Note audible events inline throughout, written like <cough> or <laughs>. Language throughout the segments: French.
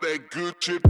That good chip.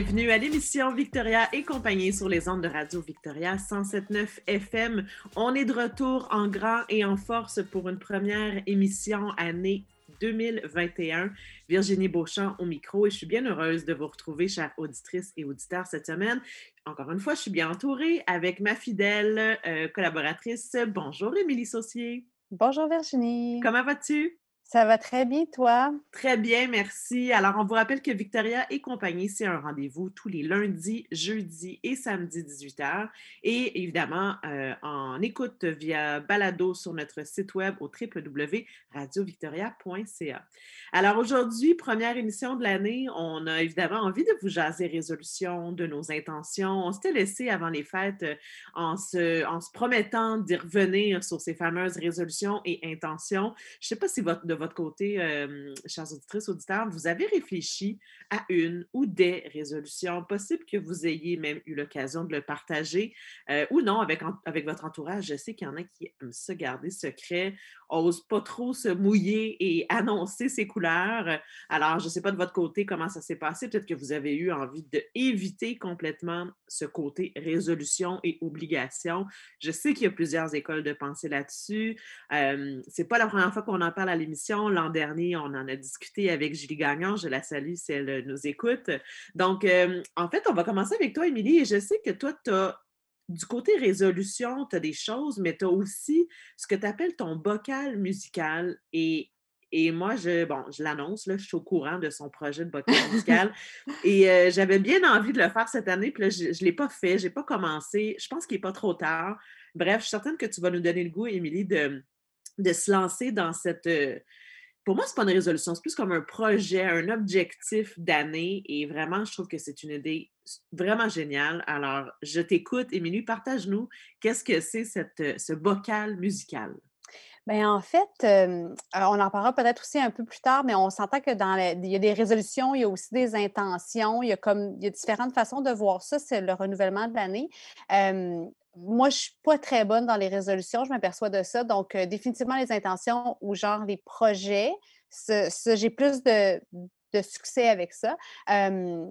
Bienvenue à l'émission Victoria et compagnie sur les ondes de Radio Victoria 107.9 FM. On est de retour en grand et en force pour une première émission année 2021. Virginie Beauchamp au micro et je suis bien heureuse de vous retrouver, chères auditrices et auditeurs, cette semaine. Encore une fois, je suis bien entourée avec ma fidèle euh, collaboratrice. Bonjour, Émilie Saucier. Bonjour, Virginie. Comment vas-tu? Ça va très bien, toi? Très bien, merci. Alors, on vous rappelle que Victoria et compagnie, c'est un rendez-vous tous les lundis, jeudis et samedis 18h. Et évidemment, euh, en écoute via balado sur notre site web au www.radiovictoria.ca. Alors, aujourd'hui, première émission de l'année, on a évidemment envie de vous jaser résolution, de nos intentions. On s'était laissé avant les fêtes euh, en se, promettant d'y revenir sur ces fameuses résolutions et intentions. Je ne sais pas si votre, votre côté, euh, chers auditrices, auditeurs, vous avez réfléchi à une ou des résolutions, possible que vous ayez même eu l'occasion de le partager euh, ou non avec, avec votre entourage? Je sais qu'il y en a qui aiment se garder secret, n'osent pas trop se mouiller et annoncer ses couleurs. Alors, je ne sais pas de votre côté comment ça s'est passé. Peut-être que vous avez eu envie d'éviter complètement ce côté résolution et obligation. Je sais qu'il y a plusieurs écoles de pensée là-dessus. Euh, Ce n'est pas la première fois qu'on en parle à l'émission L'an dernier, on en a discuté avec Julie Gagnon. Je la salue si elle nous écoute. Donc, euh, en fait, on va commencer avec toi, Émilie. Et je sais que toi, tu as du côté résolution, tu as des choses, mais tu as aussi ce que tu appelles ton bocal musical. Et, et moi, je, bon, je l'annonce, là, je suis au courant de son projet de bocal musical. <laughs> et euh, j'avais bien envie de le faire cette année, puis là, je ne l'ai pas fait, je n'ai pas commencé. Je pense qu'il n'est pas trop tard. Bref, je suis certaine que tu vas nous donner le goût, Émilie, de, de se lancer dans cette. Euh, pour moi, ce n'est pas une résolution, c'est plus comme un projet, un objectif d'année. Et vraiment, je trouve que c'est une idée vraiment géniale. Alors, je t'écoute. Émilie, partage-nous qu'est-ce que c'est ce bocal musical? Bien, en fait, euh, on en parlera peut-être aussi un peu plus tard, mais on s'entend que dans il y a des résolutions, il y a aussi des intentions, il y a comme il y a différentes façons de voir ça, c'est le renouvellement de l'année moi, je suis pas très bonne dans les résolutions, je m'aperçois de ça. Donc, euh, définitivement, les intentions ou genre les projets, j'ai plus de, succès avec ça. Euh,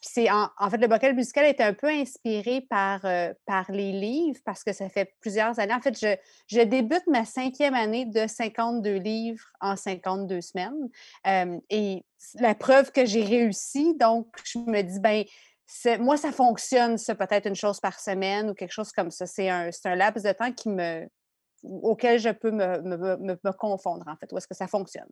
c'est en, fait, le bocal musical est un peu inspiré par, euh, par les livres parce que ça fait plusieurs années. En fait, je, je débute ma cinquième année de 52 livres en 52 semaines. et la preuve que j'ai réussi, donc je me dis, ben moi, ça fonctionne, ça, peut-être une chose par semaine ou quelque chose comme ça. C'est un, un laps de temps qui me, auquel je peux me, me, me, confondre, en fait, où est-ce que ça fonctionne.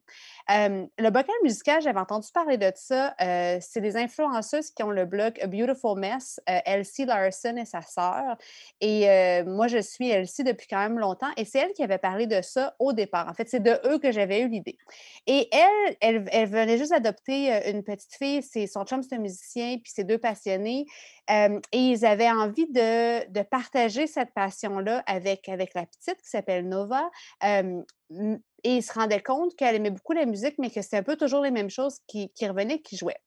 le bocal musical, j'avais entendu parler de ça. C'est des influenceuses qui ont le blog A Beautiful Mess, euh, Elsie Larson et sa sœur. Et moi, je suis Elsie depuis quand même longtemps. Et c'est elle qui avait parlé de ça au départ. En fait, c'est de eux que j'avais eu l'idée. Et elle, elle, elle, venait juste adopter une petite fille. C'est, son chum, c'est un musicien, puis c'est deux passionnés. et ils avaient envie de, de partager cette passion-là avec, avec la petite qui s'appelle Nova. et il se rendait compte qu'elle aimait beaucoup la musique, mais que c'était un peu toujours les mêmes choses qui, revenaient, qui jouaient.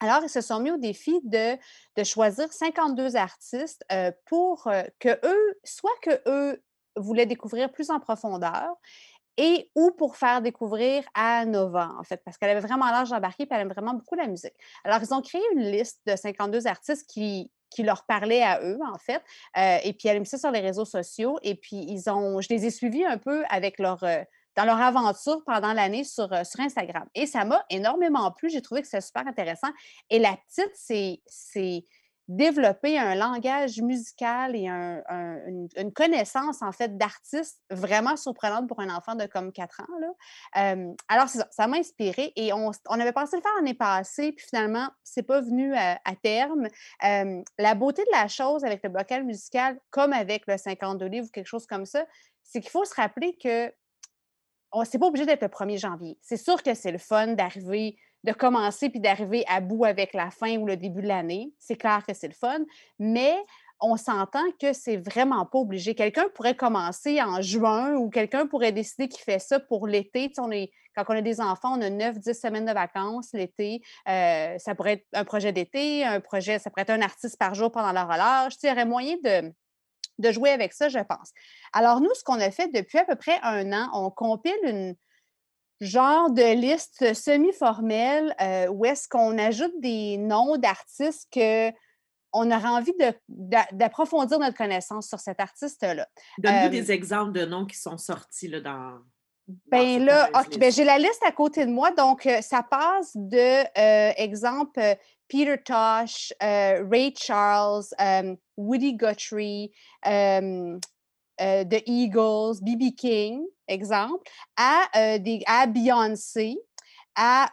Alors, ils se sont mis au défi de, de choisir 52 artistes pour que eux, soit que eux voulaient découvrir plus en profondeur, et ou pour faire découvrir à Nova, en fait, parce qu'elle avait vraiment l'âge d'embarquer et elle aime vraiment beaucoup la musique. Alors, ils ont créé une liste de 52 artistes qui, qui leur parlaient à eux, en fait. Euh, et puis, elle a mis ça sur les réseaux sociaux. Et puis, ils ont, je les ai suivis un peu avec leur, euh, dans leur aventure pendant l'année sur, euh, sur Instagram. Et ça m'a énormément plu. J'ai trouvé que c'était super intéressant. Et la petite, c'est développer un langage musical et une, connaissance, en fait, d'artiste vraiment surprenante pour un enfant de comme 4 ans. Là. alors, ça, m'a inspiré et on, avait pensé le faire l'année passée, puis finalement, c'est pas venu à, terme. la beauté de la chose avec le bocal musical, comme avec le 52 livres ou quelque chose comme ça, c'est qu'il faut se rappeler que c'est pas obligé d'être le 1er janvier. C'est sûr que c'est le fun d'arriver de commencer puis d'arriver à bout avec la fin ou le début de l'année. C'est clair que c'est le fun, mais on s'entend que c'est vraiment pas obligé. Quelqu'un pourrait commencer en juin ou quelqu'un pourrait décider qu'il fait ça pour l'été. quand on a des enfants, on a 9-10 semaines de vacances l'été. Euh, ça pourrait être un projet d'été, un projet, ça pourrait être un artiste par jour pendant la relâche. il y aurait moyen de, de jouer avec ça, je pense. Alors, nous, ce qu'on a fait depuis à peu près un an, on compile une genre de liste semi-formelle euh, où est-ce qu'on ajoute des noms d'artistes que on aurait envie d'approfondir notre connaissance sur cet artiste-là. Donne-nous des exemples de noms qui sont sortis là, dans. Ben là, ben, j'ai la liste à côté de moi. Donc, euh, ça passe de, euh, exemple, Peter Tosh, euh, Ray Charles, Woody Guthrie, The Eagles, B.B. King, exemple, à, des, à Beyoncé, à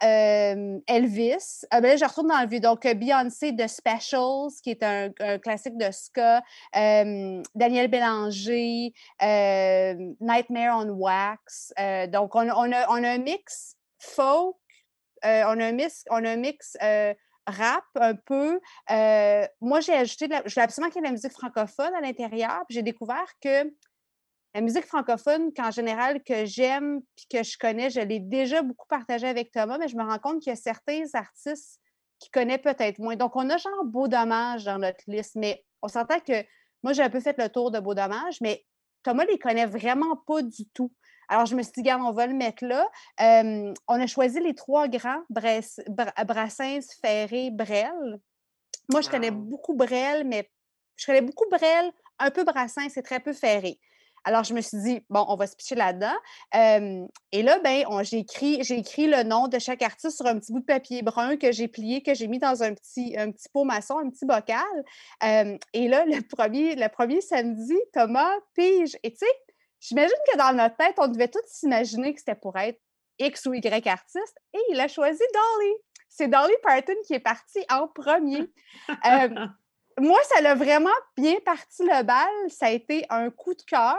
Elvis. Ah, ben je retourne dans le vieux. Donc, Beyoncé de Specials, qui est un, classique de ska. Daniel Bélanger, Nightmare on Wax. donc, on, a, on, a, un mix folk, on a un mix, on a mix rap un peu. moi, j'ai ajouté, je voulais absolument qu'il y ait de la musique francophone à l'intérieur. J'ai découvert que la musique francophone, qu'en général, que j'aime puis que je connais, je l'ai déjà beaucoup partagée avec Thomas, mais je me rends compte qu'il y a certains artistes qui connaissent peut-être moins. Donc, on a genre Beau Dommage dans notre liste, mais on s'entend que moi, j'ai un peu fait le tour de Beau Dommage, mais Thomas les connaît vraiment pas du tout. Alors, je me suis dit, regarde, on va le mettre là. on a choisi les trois grands, Brassens, Ferré, Brel. Moi, je connais beaucoup Brel, mais je connais beaucoup Brel, un peu Brassens et très peu Ferré. Alors, je me suis dit, bon, on va se pitcher là-dedans. et là, ben, j'ai écrit, écrit le nom de chaque artiste sur un petit bout de papier brun que j'ai plié, que j'ai mis dans un petit, un petit pot maçon, un petit bocal. et là, le premier, le premier samedi, Thomas pige. Et tu sais, j'imagine que dans notre tête, on devait tous s'imaginer que c'était pour être X ou Y artiste. Et il a choisi Dolly. C'est Dolly Parton qui est partie en premier. <laughs> moi, ça l'a vraiment bien parti le bal. Ça a été un coup de cœur.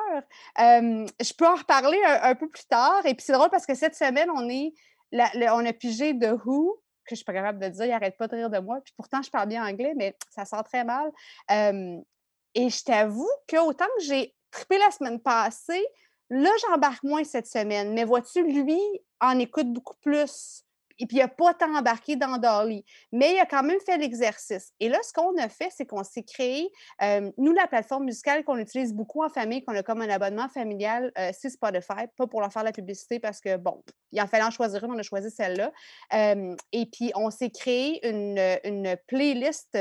je peux en reparler un, peu plus tard. Et puis c'est drôle parce que cette semaine, on est on a pigé de Who, que je suis pas capable de dire, il arrête pas de rire de moi. Puis pourtant, je parle bien anglais, mais ça sent très mal. et je t'avoue qu'autant que j'ai trippé la semaine passée, là, j'embarque moins cette semaine. Mais vois-tu, lui en écoute beaucoup plus et puis il n'a pas tant embarqué dans Dolly, mais il a quand même fait l'exercice. Et là, ce qu'on a fait, c'est qu'on s'est créé, euh, nous, la plateforme musicale qu'on utilise beaucoup en famille, qu'on a comme un abonnement familial, euh, c'est Spotify, pas pour leur faire la publicité parce que, bon, il en fallait en choisir une, on a choisi celle-là. Euh, et puis, on s'est créé une, une playlist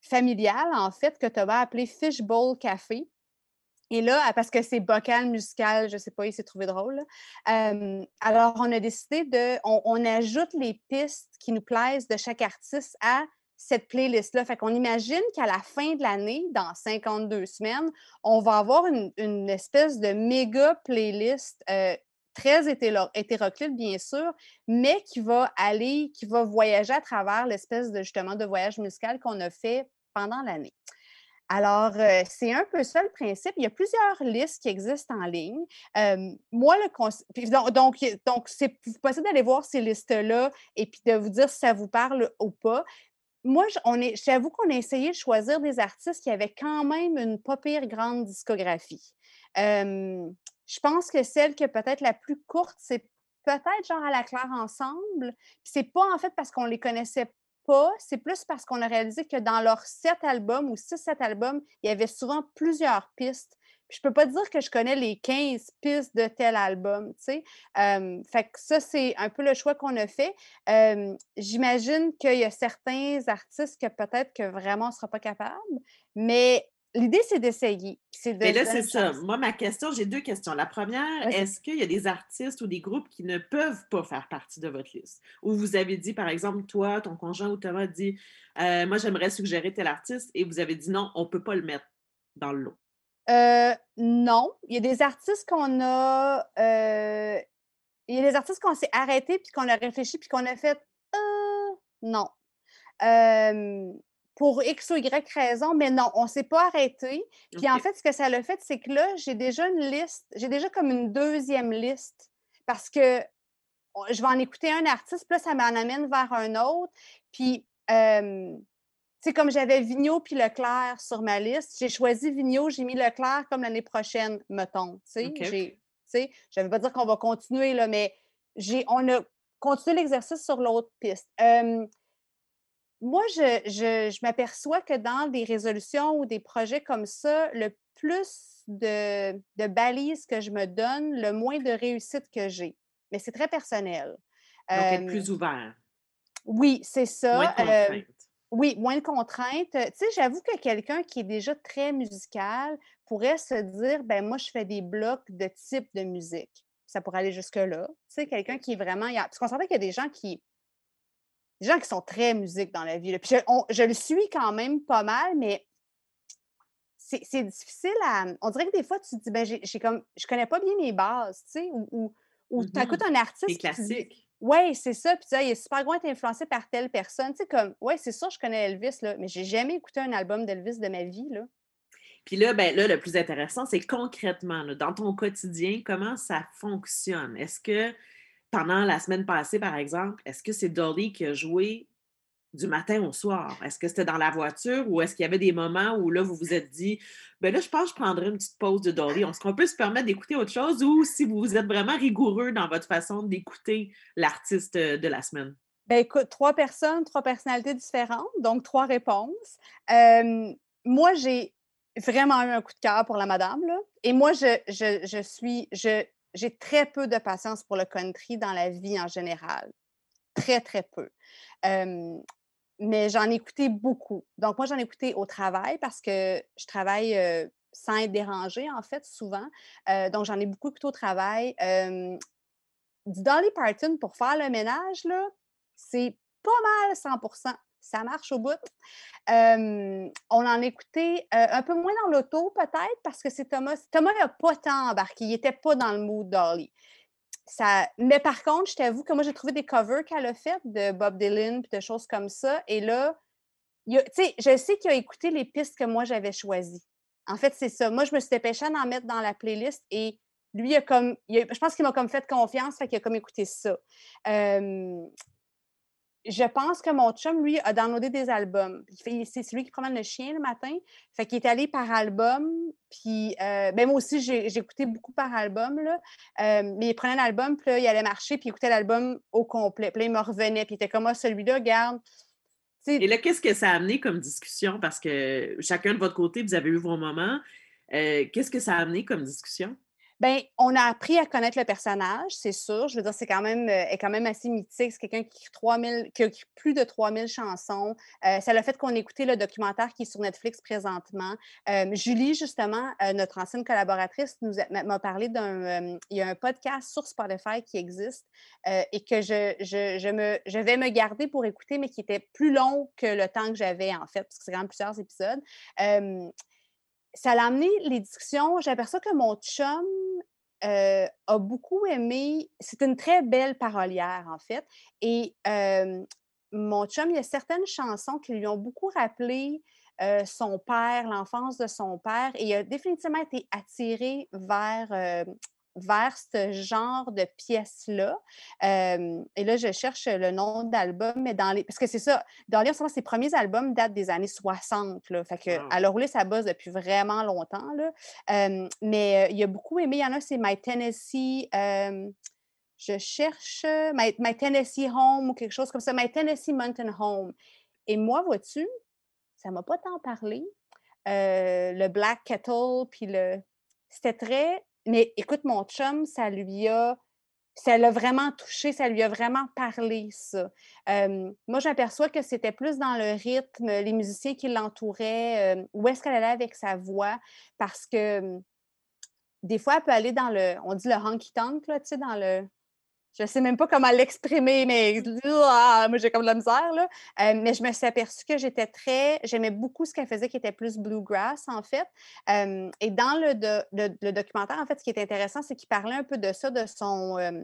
familiale, en fait, que tu vas appeler Fishbowl Café. Et là, parce que c'est bocal musical, je ne sais pas, il s'est trouvé drôle. alors, on a décidé de. On, ajoute les pistes qui nous plaisent de chaque artiste à cette playlist-là. Fait qu'on imagine qu'à la fin de l'année, dans 52 semaines, on va avoir une, espèce de méga playlist euh, très hétéroclite, bien sûr, mais qui va aller, qui va voyager à travers l'espèce de justement de voyage musical qu'on a fait pendant l'année. Alors, euh, c'est un peu ça le principe. Il y a plusieurs listes qui existent en ligne. moi, le donc, donc, c'est possible d'aller voir ces listes-là et puis de vous dire si ça vous parle ou pas. Moi, j'avoue qu'on a essayé de choisir des artistes qui avaient quand même une pas pire grande discographie. je pense que celle qui est peut-être la plus courte, c'est peut-être genre à la claire ensemble. C'est pas en fait parce qu'on les connaissait pas, c'est plus parce qu'on a réalisé que dans leurs sept albums ou six, sept albums, il y avait souvent plusieurs pistes. Puis je peux pas dire que je connais les 15 pistes de tel album, tu sais. ça, c'est un peu le choix qu'on a fait. J'imagine qu'il y a certains artistes que peut-être que vraiment on sera pas capable, mais L'idée, c'est d'essayer. Mais là, c'est ça. Moi, ma question, j'ai deux questions. La première, est-ce qu'il y a des artistes ou des groupes qui ne peuvent pas faire partie de votre liste? Ou vous avez dit, par exemple, toi, ton conjoint ou Thomas dit euh, Moi, j'aimerais suggérer tel artiste et vous avez dit non, on ne peut pas le mettre dans le lot. Euh, non. Il y a des artistes qu'on a. Euh, il y a des artistes qu'on s'est arrêtés puis qu'on a réfléchi puis qu'on a fait non pour X ou Y raison, mais non, on ne s'est pas arrêté. Puis en fait, ce que ça a fait, c'est que là, j'ai déjà une liste, j'ai déjà comme une deuxième liste parce que je vais en écouter un artiste, puis là, ça m'en amène vers un autre. Puis, tu sais, comme j'avais Vigneault puis Leclerc sur ma liste, j'ai choisi Vigneault, j'ai mis Leclerc comme l'année prochaine, mettons. Tu sais, je ne veux pas dire qu'on va continuer, là, mais on a continué l'exercice sur l'autre piste. Moi, je, je m'aperçois que dans des résolutions ou des projets comme ça, le plus de, de balises que je me donne, le moins de réussite que j'ai. Mais c'est très personnel. Donc, être plus ouvert. Oui, c'est ça. Moins de contraintes. oui, moins de contraintes. Tu sais, j'avoue que quelqu'un qui est déjà très musical pourrait se dire, ben moi, je fais des blocs de type de musique. Ça pourrait aller jusque-là. Tu sais, quelqu'un qui est vraiment... Parce qu'on sentait qu'il y a des gens qui... Des gens qui sont très musiques dans la vie. Puis je, je le suis quand même pas mal, mais c'est difficile à. On dirait que des fois, tu te dis, ben, j'ai comme, je connais pas bien mes bases, tu sais, ou, ou, tu écoutes un artiste. C'est classique. Oui, c'est ça. Puis tu sais, il est super grand influencé par telle personne. Tu sais, comme, ouais, c'est sûr, je connais Elvis, là, mais j'ai jamais écouté un album d'Elvis de ma vie, là. Puis là, ben là, le plus intéressant, c'est concrètement, dans ton quotidien, comment ça fonctionne? Est-ce que pendant la semaine passée, par exemple, est-ce que c'est Dolly qui a joué du matin au soir? Est-ce que c'était dans la voiture ou est-ce qu'il y avait des moments où là, vous vous êtes dit, ben là, je pense que je prendrais une petite pause de Dolly. Est-ce qu'on peut se permettre d'écouter autre chose ou si vous êtes vraiment rigoureux dans votre façon d'écouter l'artiste euh, de la semaine? Ben écoute, trois personnes, trois personnalités différentes, donc trois réponses. moi, j'ai vraiment eu un coup de cœur pour la madame, là. Et moi, je, je, je suis, je, j'ai très peu de patience pour le country dans la vie en général. Très, très peu mais j'en ai écouté beaucoup. Donc, moi, j'en ai écouté au travail parce que je travaille sans être dérangée, en fait, souvent. donc, j'en ai beaucoup écouté au travail. du Dolly Parton pour faire le ménage, là, c'est pas mal 100 ça marche au bout. on en a écouté un peu moins dans l'auto, peut-être, parce que c'est Thomas. Thomas n'a pas tant embarqué. Il n'était pas dans le mood Dolly. Mais par contre, je t'avoue que moi, j'ai trouvé des covers qu'elle a fait de Bob Dylan et de choses comme ça. Et là, tu sais, je sais qu'il a écouté les pistes que moi, j'avais choisies. En fait, c'est ça. Moi, je me suis dépêchée d'en mettre dans la playlist et lui, il a comme, je pense qu'il m'a comme fait confiance, fait qu'il a comme écouté ça je pense que mon chum, lui, a downloadé des albums. C'est celui qui promène le chien le matin. Fait qu'il est allé par album. Puis, euh, ben moi aussi, écouté beaucoup par album. Euh, mais il prenait un album, puis là, il allait marcher, puis il écoutait l'album au complet. Puis là, il me revenait, puis il était comme ah, celui-là, garde. Et là, qu'est-ce que ça a amené comme discussion? Parce que chacun de votre côté, vous avez eu vos moments. Euh, qu'est-ce que ça a amené comme discussion? Bien, on a appris à connaître le personnage, c'est sûr. Je veux dire, c'est quand même, euh, est quand même assez mythique. C'est quelqu'un qui, qui a écrit plus de 3000 chansons. Euh, c'est le fait qu'on écouté le documentaire qui est sur Netflix présentement. Euh, Julie, justement, notre ancienne collaboratrice, nous m'a parlé d'un. il y a un podcast sur Spotify qui existe et que je, je, me, je vais me garder pour écouter, mais qui était plus long que le temps que j'avais, en fait, parce que c'est quand même plusieurs épisodes ça a amené les discussions. J'aperçois que mon chum euh, a beaucoup aimé. C'est une très belle parolière, en fait. Et mon chum, il y a certaines chansons qui lui ont beaucoup rappelé euh, son père, l'enfance de son père. Et il a définitivement été attiré vers vers ce genre de pièces-là. et là, je cherche le nom d'album, mais dans les. Parce que c'est ça, dans les, ses premiers albums datent des années 60. Là, fait que, elle a roulé sa bosse depuis vraiment longtemps. Là. mais il y a beaucoup aimé. Il y en a, c'est My Tennessee. je cherche My, Tennessee Home ou quelque chose comme ça. My Tennessee Mountain Home. Et moi, vois-tu, ça ne m'a pas tant parlé. le Black Kettle, puis le. C'était très mais écoute, mon chum, ça lui a. Ça l'a vraiment touché, ça lui a vraiment parlé, ça. moi, j'aperçois que c'était plus dans le rythme, les musiciens qui l'entouraient, où est-ce qu'elle allait avec sa voix, parce que des fois, elle peut aller dans le, on dit le honky-tonk, tu sais, dans le, je ne sais même pas comment l'exprimer, mais moi j'ai comme de la misère. Là. Euh, mais je me suis aperçue que j'étais très. J'aimais beaucoup ce qu'elle faisait qui était plus bluegrass, en fait. Euh, et dans le, documentaire, en fait, ce qui est intéressant, c'est qu'il parlait un peu de ça, de son, euh,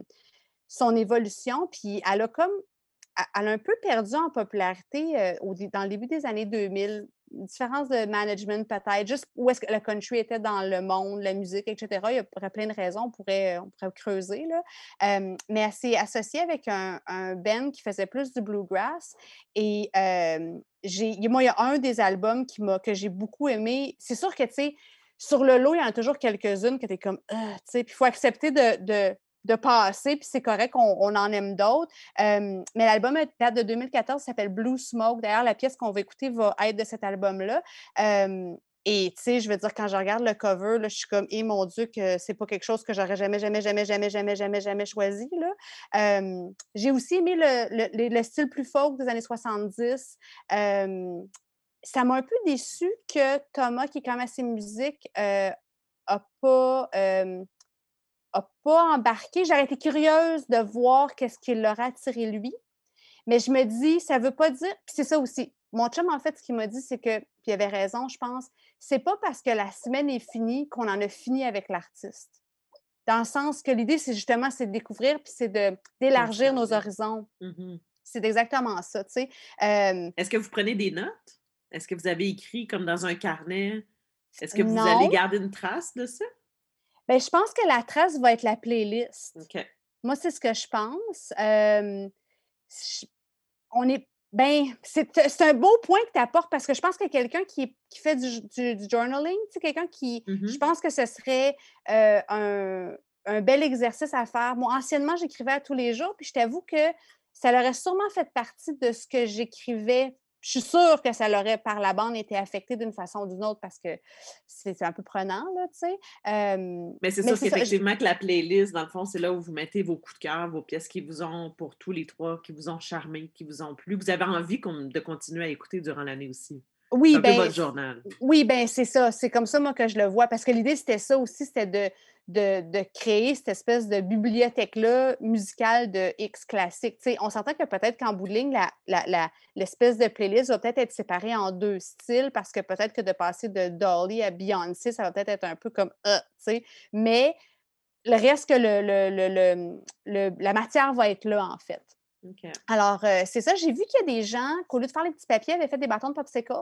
son évolution. Puis elle a comme. Elle a un peu perdu en popularité au, dans le début des années 2000 différence de management peut-être, juste où est-ce que le country était dans le monde, la musique, etc. Il y a plein de raisons, on pourrait, creuser. Là. mais elle s'est associée avec un, band qui faisait plus du bluegrass. Et j'ai, moi, il y a un des albums que j'ai beaucoup aimé. C'est sûr que, tu sais, sur le lot, il y en a toujours quelques-unes que tu es comme, tu sais, puis il faut accepter de passer, puis c'est correct, on, en aime d'autres. mais l'album date de 2014, s'appelle Blue Smoke. D'ailleurs, la pièce qu'on va écouter va être de cet album-là. et tu sais, je veux dire, quand je regarde le cover, là, je suis comme, eh mon Dieu, que c'est pas quelque chose que j'aurais jamais, jamais, jamais, jamais, jamais, jamais, jamais choisi. J'ai aussi aimé le, style plus folk des années 70. ça m'a un peu déçu que Thomas, qui est quand même assez musique, n'a pas n'a pas embarqué. J'aurais été curieuse de voir qu'est-ce qui l'aurait attiré lui. Mais je me dis, ça ne veut pas dire. Puis c'est ça aussi. Mon chum, en fait, ce qu'il m'a dit, c'est que, puis il avait raison, je pense, c'est pas parce que la semaine est finie qu'on en a fini avec l'artiste. Dans le sens que l'idée, c'est justement, c'est de découvrir, puis c'est d'élargir nos horizons. Mmh c'est exactement ça, tu sais. Est-ce que vous prenez des notes? Est-ce que vous avez écrit comme dans un carnet? Est-ce que vous allez garder une trace de ça? Bien, je pense que la trace va être la playlist. Moi, c'est ce que je pense. on est. Ben, c'est un beau point que tu apportes parce que je pense que quelqu'un qui, fait du, du, journaling, quelqu'un qui. Je mmh pense que ce serait un, un, bel exercice à faire. Moi, anciennement, j'écrivais à tous les jours, puis je t'avoue que ça aurait sûrement fait partie de ce que j'écrivais je suis sûre que ça l'aurait par la bande été affecté d'une façon ou d'une autre parce que c'est un peu prenant, là, tu sais. mais c'est sûr qu'effectivement que la playlist, dans le fond, c'est là où vous mettez vos coups de cœur, vos pièces qui vous ont, pour tous les trois, qui vous ont charmé, qui vous ont plu. Vous avez envie de continuer à écouter durant l'année aussi. Oui, un ben, votre journal. Oui, ben c'est ça. C'est comme ça, moi, que je le vois. Parce que l'idée, c'était ça aussi, c'était de, de, créer cette espèce de bibliothèque-là musicale de X classique. on s'entend que peut-être qu'en bout de ligne, l'espèce de playlist va peut-être être séparée en deux styles parce que peut-être que de passer de Dolly à Beyoncé, ça va peut-être être un peu comme euh, sais. mais le reste que le, la matière va être là, en fait. Alors, euh, c'est ça. J'ai vu qu'il y a des gens qu'au lieu de faire les petits papiers, avaient fait des bâtons de popsicle.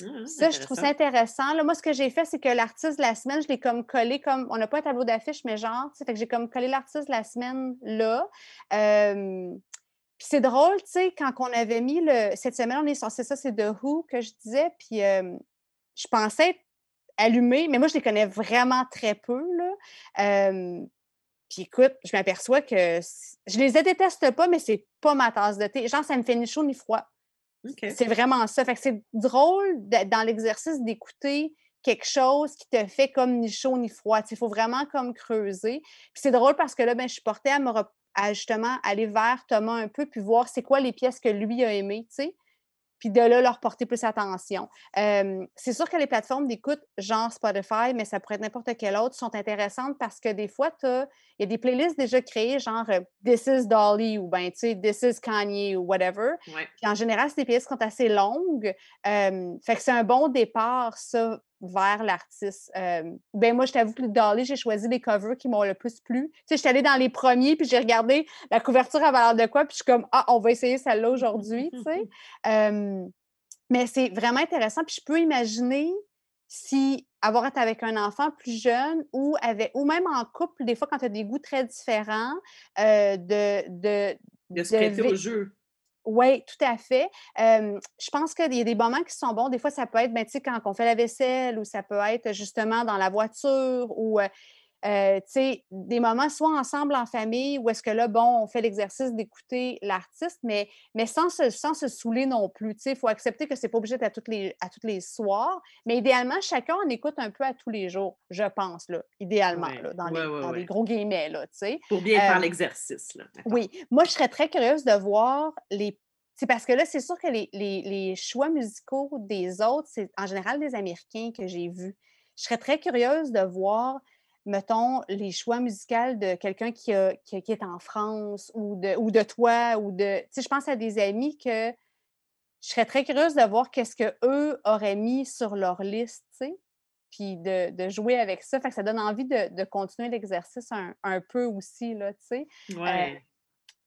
Mmh, ça, je trouve ça intéressant. Là, moi, ce que j'ai fait, c'est que l'artiste de la semaine, je l'ai comme collé comme. On n'a pas un tableau d'affiche, mais genre, fait que j'ai comme collé l'artiste de la semaine là. puis c'est drôle, tu sais, quand on avait mis le. Cette semaine, on est c'est ça, c'est The Who que je disais. Puis je pensais être allumée, mais moi, je les connais vraiment très peu, là. puis écoute, je m'aperçois que je les déteste pas, mais c'est pas ma tasse de thé. Genre, ça me fait ni chaud ni froid. C'est vraiment ça. Fait c'est drôle dans l'exercice d'écouter quelque chose qui te fait comme ni chaud ni froid. Il faut vraiment comme creuser. C'est drôle parce que là, ben, je suis portée à, me à justement aller vers Thomas un peu puis voir c'est quoi les pièces que lui a aimées, puis de là, leur porter plus attention. c'est sûr que les plateformes d'écoute, genre Spotify, mais ça pourrait être n'importe quelle autre, sont intéressantes parce que des fois, il y a des playlists déjà créées, genre This is Dolly ou ben, tu sais, This is Kanye ou whatever. en général, c'est des playlists qui sont assez longues. fait que c'est un bon départ, ça, vers l'artiste. ben moi, je t'avoue que Dolly, j'ai choisi les covers qui m'ont le plus plu. Tu sais, je suis allée dans les premiers, puis j'ai regardé la couverture à valeur de quoi, puis je suis comme, ah, on va essayer celle-là aujourd'hui, tu sais. <laughs> mais c'est vraiment intéressant, puis je peux imaginer si avoir été avec un enfant plus jeune ou, avec, ou même en couple, des fois, quand tu as des goûts très différents, de, de, de se prêter au jeu. Oui, tout à fait. je pense qu'il y a des moments qui sont bons. Des fois, ça peut être, ben, quand on fait la vaisselle ou ça peut être justement dans la voiture ou des moments soit ensemble en famille ou est-ce que là, bon, on fait l'exercice d'écouter l'artiste, mais, mais sans, se, sans se saouler non plus. Il faut accepter que c'est pas obligé d'être à tous les, à toutes les soirs, mais idéalement, chacun en écoute un peu à tous les jours, je pense, là, idéalement, là, dans, les, gros guillemets. Là, Pour bien faire l'exercice. Oui. Moi, je serais très curieuse de voir les c'est parce que là, c'est sûr que les, les, les, choix musicaux des autres, c'est en général des Américains que j'ai vus. Je serais très curieuse de voir mettons, les choix musicaux de quelqu'un qui, qui, est en France ou de, ou de toi ou de. Tu sais, je pense à des amis que je serais très curieuse de voir qu'est-ce qu'eux auraient mis sur leur liste, tu sais, puis de, jouer avec ça. Fait que ça donne envie de, continuer l'exercice un, peu aussi, là, tu sais. Ouais.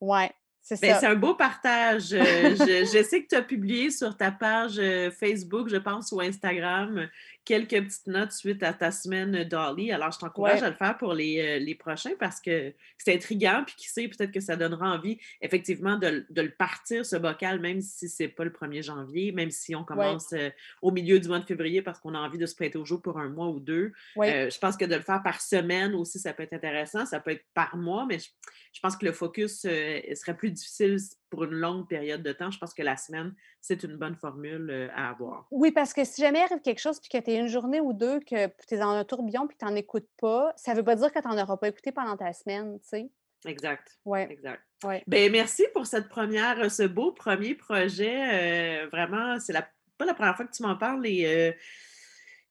ouais. C'est Ben, ça. c'est un beau partage. Euh, je, je sais que tu as publié sur ta page euh, Facebook, je pense, ou Instagram, euh, quelques petites notes suite à ta semaine Dolly. Alors, je t'encourage Ouais. à le faire pour les, euh, les prochains parce que c'est intriguant. Puis qui sait, peut-être que ça donnera envie, effectivement, de, le- de le partir, ce bocal, même si c'est pas le 1er janvier, même si on commence euh, au milieu du mois de février parce qu'on a envie de se prêter au jeu pour un mois ou deux. Euh, je pense que de le faire par semaine aussi, ça peut être intéressant. Ça peut être par mois, mais je, je pense que le focus euh, serait plus difficile pour une longue période de temps. Je pense que la semaine, c'est une bonne formule euh, à avoir. Oui, parce que si jamais arrive quelque chose, puis que tu es une journée ou deux, que tu es dans un tourbillon, puis que tu n'en écoutes pas, ça ne veut pas dire que tu n'en auras pas écouté pendant ta semaine, tu sais. Exact. Oui, Exact. oui. Ben, merci pour cette première, euh, ce beau premier projet. Euh, vraiment, c'est la, pas la première fois que tu m'en parles et euh,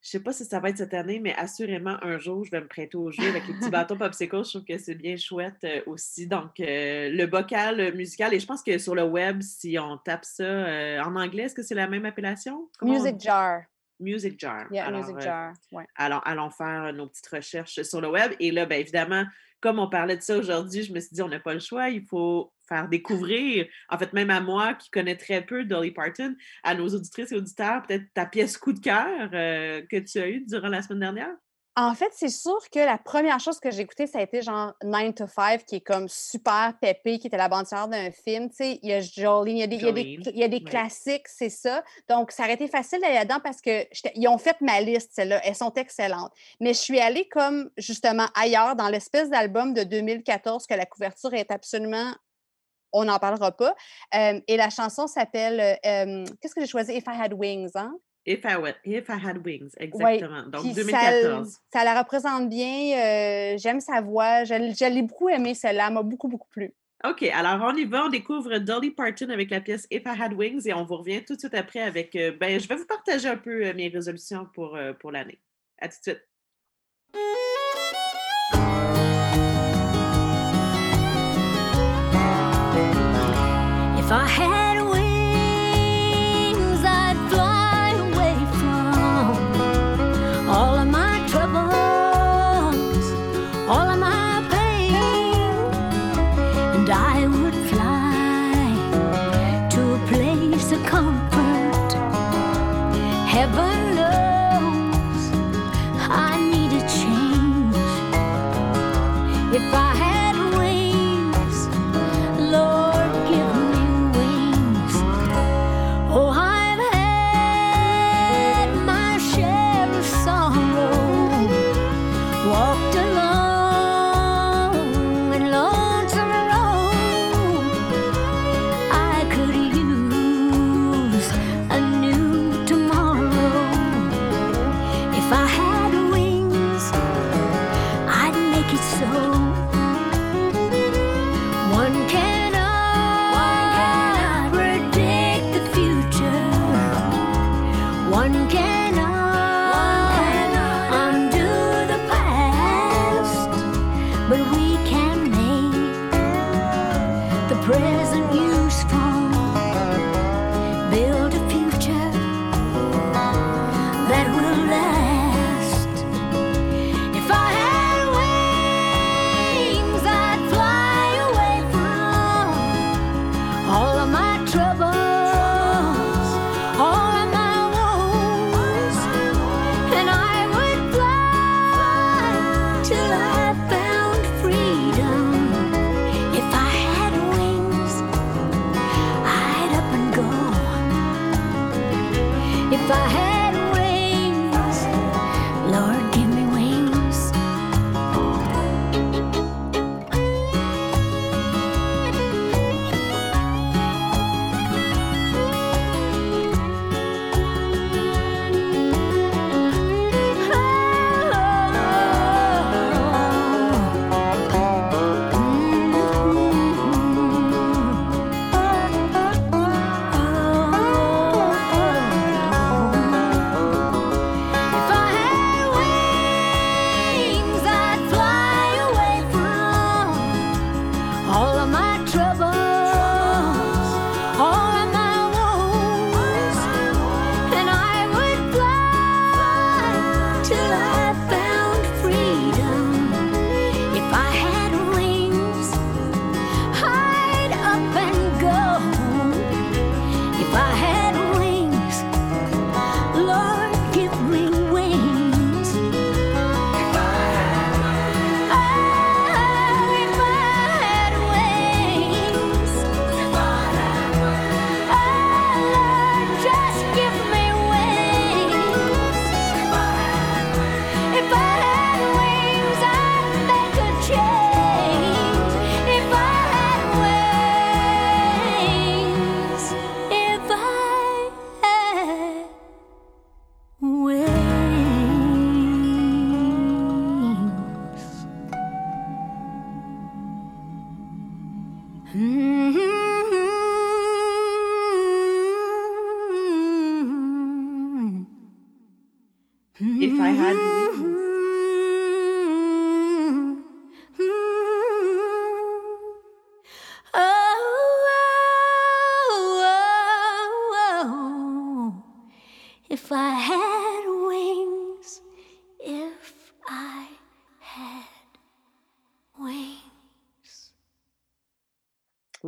je sais pas si ça va être cette année, mais assurément, un jour, je vais me prêter au jeu avec les petits <laughs> bâtons popsicles. Je trouve que c'est bien chouette euh, aussi. Donc, euh, le bocal euh, musical, et je pense que sur le web, si on tape ça euh, en anglais, est-ce que c'est la même appellation? Comment Music jar. Music Jar. Yeah, Alors, music jar. Ouais. allons, allons faire nos petites recherches sur le web. Et là, bien évidemment, comme on parlait de ça aujourd'hui, je me suis dit, on n'a pas le choix, il faut faire découvrir, en fait, même à moi qui connais très peu Dolly Parton, à nos auditrices et auditeurs, peut-être ta pièce coup de cœur euh, que tu as eue durant la semaine dernière? En fait, c'est sûr que la première chose que j'ai écoutée, ça a été genre 9 to 5, qui est comme super pépé, qui était la bande sonore d'un film. Tu sais, il y a Jolene, il y a des, il y a des, il y a des classiques, c'est ça. Donc, ça aurait été facile d'aller là-dedans parce que ils ont fait ma liste, celles-là. Elles sont excellentes. Mais je suis allée comme justement ailleurs dans l'espèce d'album de 2014 que la couverture est absolument. On n'en parlera pas. Euh, et la chanson s'appelle. euh, euh, Qu'est-ce que j'ai choisi? If I Had Wings, hein? If I, wa- If I Had Wings, exactement. Donc, puis ça, 2014. ça la représente bien. euh, J'aime sa voix. Je, l'ai beaucoup aimée, celle-là. Elle m'a beaucoup, beaucoup plu. OK, alors on y va, on découvre Dolly Parton avec la pièce If I Had Wings et on vous revient tout de suite après avec, euh, ben, je vais vous partager un peu euh, mes résolutions pour, pour l'année. À tout de suite. If I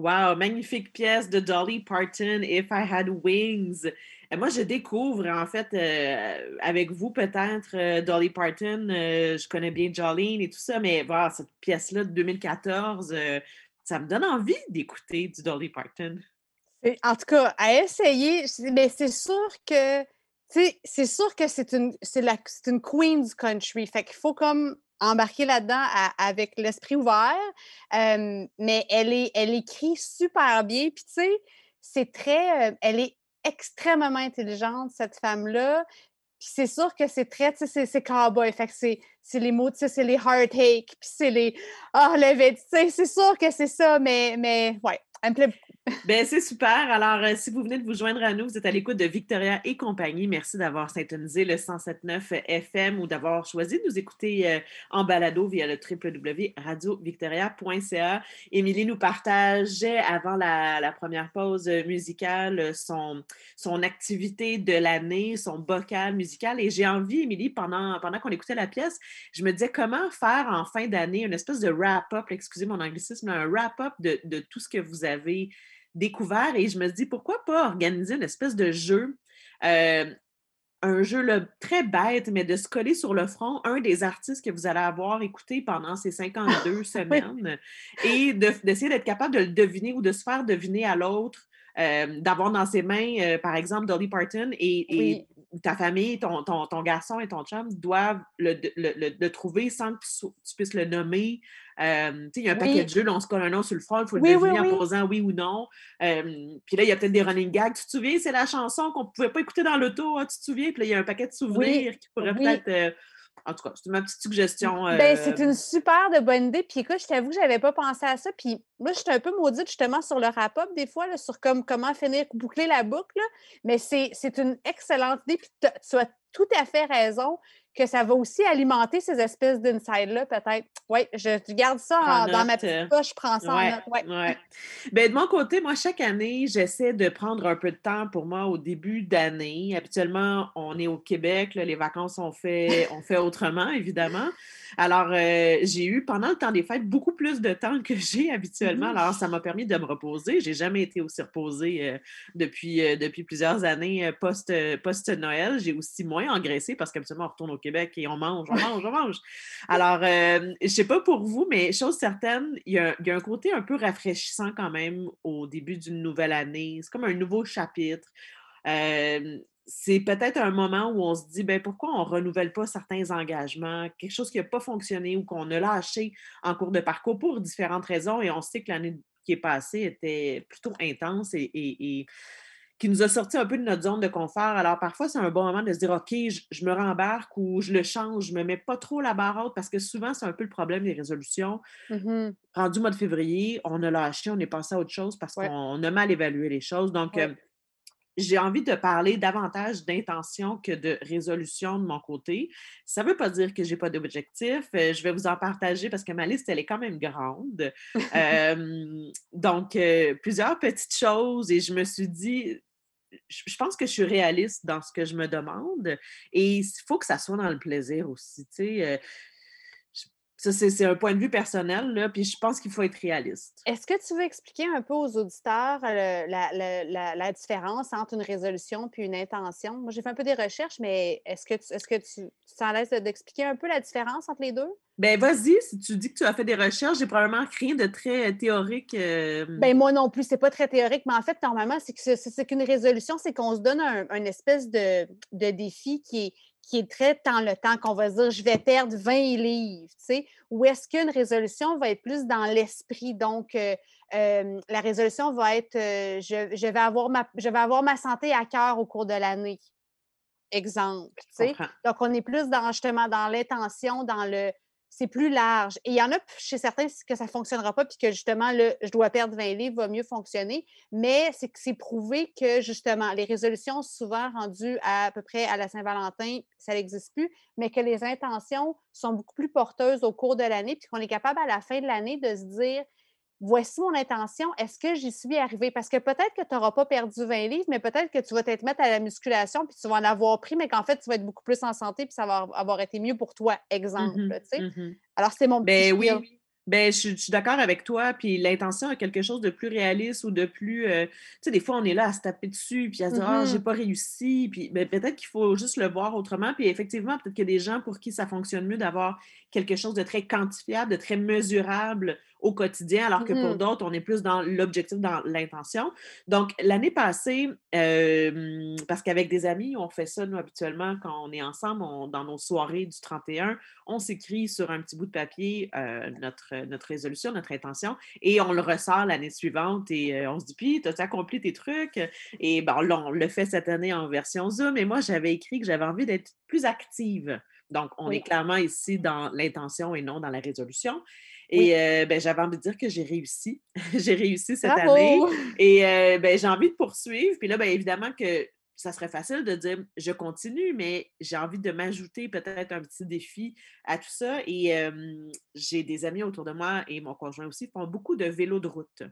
Wow, magnifique pièce de Dolly Parton, If I Had Wings. Moi, je découvre, en fait, euh, avec vous peut-être, euh, Dolly Parton. euh, je connais bien Jolene et tout ça, mais voilà, cette pièce-là de 2014, euh, ça me donne envie d'écouter du Dolly Parton. En tout cas, à essayer, mais c'est sûr que, c'est sûr que c'est une, une queen du country. Fait qu'il faut comme embarquer là-dedans avec l'esprit ouvert. Mais elle, est, elle écrit super bien. Puis, tu sais, c'est très, euh, elle est extrêmement intelligente, cette femme-là. Puis c'est sûr que c'est très, tu sais, c'est- cowboy. Fait que c'est les mots, tu sais, c'est les heartaches, puis c'est les, ah, le vêt- tu sais, c'est sûr que c'est ça, mais, mais, ouais, elle me plaît Ben, c'est super. Alors, euh, si vous venez de vous joindre à nous, vous êtes à l'écoute de Victoria et compagnie. Merci d'avoir syntonisé le 107.9 FM ou d'avoir choisi de nous écouter euh, en balado via le www.radiovictoria.ca. Émilie nous partageait avant la, la première pause musicale son, son activité de l'année, son bocal musical. Et j'ai envie, Émilie, pendant, pendant qu'on écoutait la pièce, je me disais comment faire en fin d'année une espèce de wrap-up, excusez mon anglicisme, un wrap-up de, de tout ce que vous avez découvert et je me dis pourquoi pas organiser une espèce de jeu, euh, un jeu là, très bête, mais de se coller sur le front un des artistes que vous allez avoir écouté pendant ces 52 <laughs> semaines et de- d'essayer d'être capable de le deviner ou de se faire deviner à l'autre. euh, d'avoir dans ses mains, euh, par exemple, Dolly Parton et, et Oui. ta famille, ton, ton, ton garçon et ton chum doivent le, le- le- le trouver sans que tu puisses le nommer. Euh, il y a un Oui. paquet de jeux, là, on se colle un nom sur le front, il faut le Oui, deviner oui. en posant oui ou non. Euh, puis là, il y a peut-être des running gags. Tu te souviens, c'est la chanson qu'on ne pouvait pas écouter dans l'auto, hein, tu te souviens? Puis là, il y a un paquet de souvenirs qui pourraient peut-être. euh, en tout cas, c'est ma petite suggestion. Ben, c'est euh, une super de bonne idée. Puis écoute, je t'avoue que je n'avais pas pensé à ça. Puis moi, j'étais un peu maudite justement sur le wrap-up des fois, là, sur comme, comment finir, boucler la boucle. là. Mais c'est c'est une excellente idée. Puis tu as tout à fait raison que ça va aussi alimenter ces espèces d'inside-là, peut-être. Oui, je, garde ça en- dans ma petite poche, je prends ça Ouais, en note. Ouais. ouais. Ben, de mon côté, moi, chaque année, j'essaie de prendre un peu de temps pour moi au début d'année. Habituellement, on est au Québec, là, les vacances, on fait, on fait autrement, évidemment. Alors, euh, j'ai eu, pendant le temps des fêtes, beaucoup plus de temps que j'ai habituellement. Alors, ça m'a permis de me reposer. J'ai jamais été aussi reposée euh, depuis, euh, depuis plusieurs années post, post-Noël. J'ai aussi moins engraissé parce qu'habituellement, on retourne au Québec et on mange, on mange, on mange. Alors, je sais pas pour vous, mais chose certaine, il y, a, il y a un côté un peu rafraîchissant quand même au début d'une nouvelle année. C'est comme un nouveau chapitre. Euh, c'est peut-être un moment où on se dit, ben, pourquoi on ne renouvelle pas certains engagements, quelque chose qui n'a pas fonctionné ou qu'on a lâché en cours de parcours pour différentes raisons. Et on sait que l'année qui est passée était plutôt intense et, et- et qui nous a sorti un peu de notre zone de confort. Alors, parfois, c'est un bon moment de se dire, OK, je, je me rembarque ou je le change, je ne me mets pas trop la barre haute parce que souvent, c'est un peu le problème des résolutions. Mhm. Rendu mois de février, on a lâché, on est passé à autre chose parce Ouais. qu'on a mal évalué les choses. Donc, Ouais. euh, j'ai envie de parler davantage d'intention que de résolution de mon côté. Ça ne veut pas dire que je n'ai pas d'objectif. Euh, je vais vous en partager parce que ma liste, elle est quand même grande. <laughs> Euh, donc, euh, plusieurs petites choses et je me suis dit, je je pense que je suis réaliste dans ce que je me demande et il faut que ça soit dans le plaisir aussi. tu sais. Ça, c'est un point de vue personnel, là, puis je pense qu'il faut être réaliste. Est-ce que tu veux expliquer un peu aux auditeurs euh, la, différence entre une résolution puis une intention? Moi, j'ai fait un peu des recherches, mais est-ce que tu, est-ce tu, t'en laisses de- d'expliquer un peu la différence entre les deux? Ben, vas-y, si tu dis que tu as fait des recherches, j'ai probablement rien de très théorique. euh, Ben moi non plus, c'est pas très théorique, mais en fait, normalement, c'est que c'est- qu'une résolution, c'est qu'on se donne un, un espèce de, de défi qui est, qui est très dans le temps, qu'on va se dire je vais perdre 20 livres, tu sais, ou est-ce qu'une résolution va être plus dans l'esprit? Donc, euh, euh, la résolution va être euh, je, je vais avoir ma, je vais avoir ma santé à cœur au cours de l'année. Exemple. Donc, on est plus dans justement dans l'intention, dans le c'est plus large. Et il y en a chez certains que ça ne fonctionnera pas, puis que justement, le je dois perdre 20 livres va mieux fonctionner. Mais c'est que c'est prouvé que justement, les résolutions souvent rendues à, à peu près à la Saint-Valentin, ça n'existe plus, mais que les intentions sont beaucoup plus porteuses au cours de l'année, puis qu'on est capable à la fin de l'année de se dire voici mon intention, est-ce que j'y suis arrivée? Parce que peut-être que tu n'auras pas perdu 20 livres, mais peut-être que tu vas t'être mettre à la musculation, puis tu vas en avoir pris, mais qu'en fait, tu vas être beaucoup plus en santé, puis ça va avoir été mieux pour toi, exemple. Sais. mhm. Alors, c'est mon petit Ben oui, spiel. ben, je, suis je suis d'accord avec toi. Puis l'intention est quelque chose de plus réaliste ou de plus. euh, tu sais, des fois, on est là à se taper dessus, puis à se dire, ah, j'ai pas réussi. Puis ben, peut-être qu'il faut juste le voir autrement. Puis effectivement, peut-être qu'il y a des gens pour qui ça fonctionne mieux d'avoir quelque chose de très quantifiable, de très mesurable au quotidien, alors que pour Mhm. d'autres, on est plus dans l'objectif, dans l'intention. Donc, l'année passée, euh, parce qu'avec des amis, on fait ça, nous, habituellement, quand on est ensemble, on- dans nos soirées du 31, on s'écrit sur un petit bout de papier euh, notre, notre résolution, notre intention, et on le ressort l'année suivante et euh, on se dit, puis, as-tu accompli tes trucs? Et bon, là, on le fait cette année en version Zoom, et moi, j'avais écrit que j'avais envie d'être plus active. Donc, on est clairement ici dans l'intention et non dans la résolution. Oui. Et euh, ben, j'avais envie de dire que j'ai réussi. <laughs> j'ai réussi cette année. Et euh, ben, j'ai envie de poursuivre. Puis là, ben, évidemment que ça serait facile de dire je continue, mais j'ai envie de m'ajouter peut-être un petit défi à tout ça. Et euh, j'ai des amis autour de moi et mon conjoint aussi font beaucoup de vélo de route.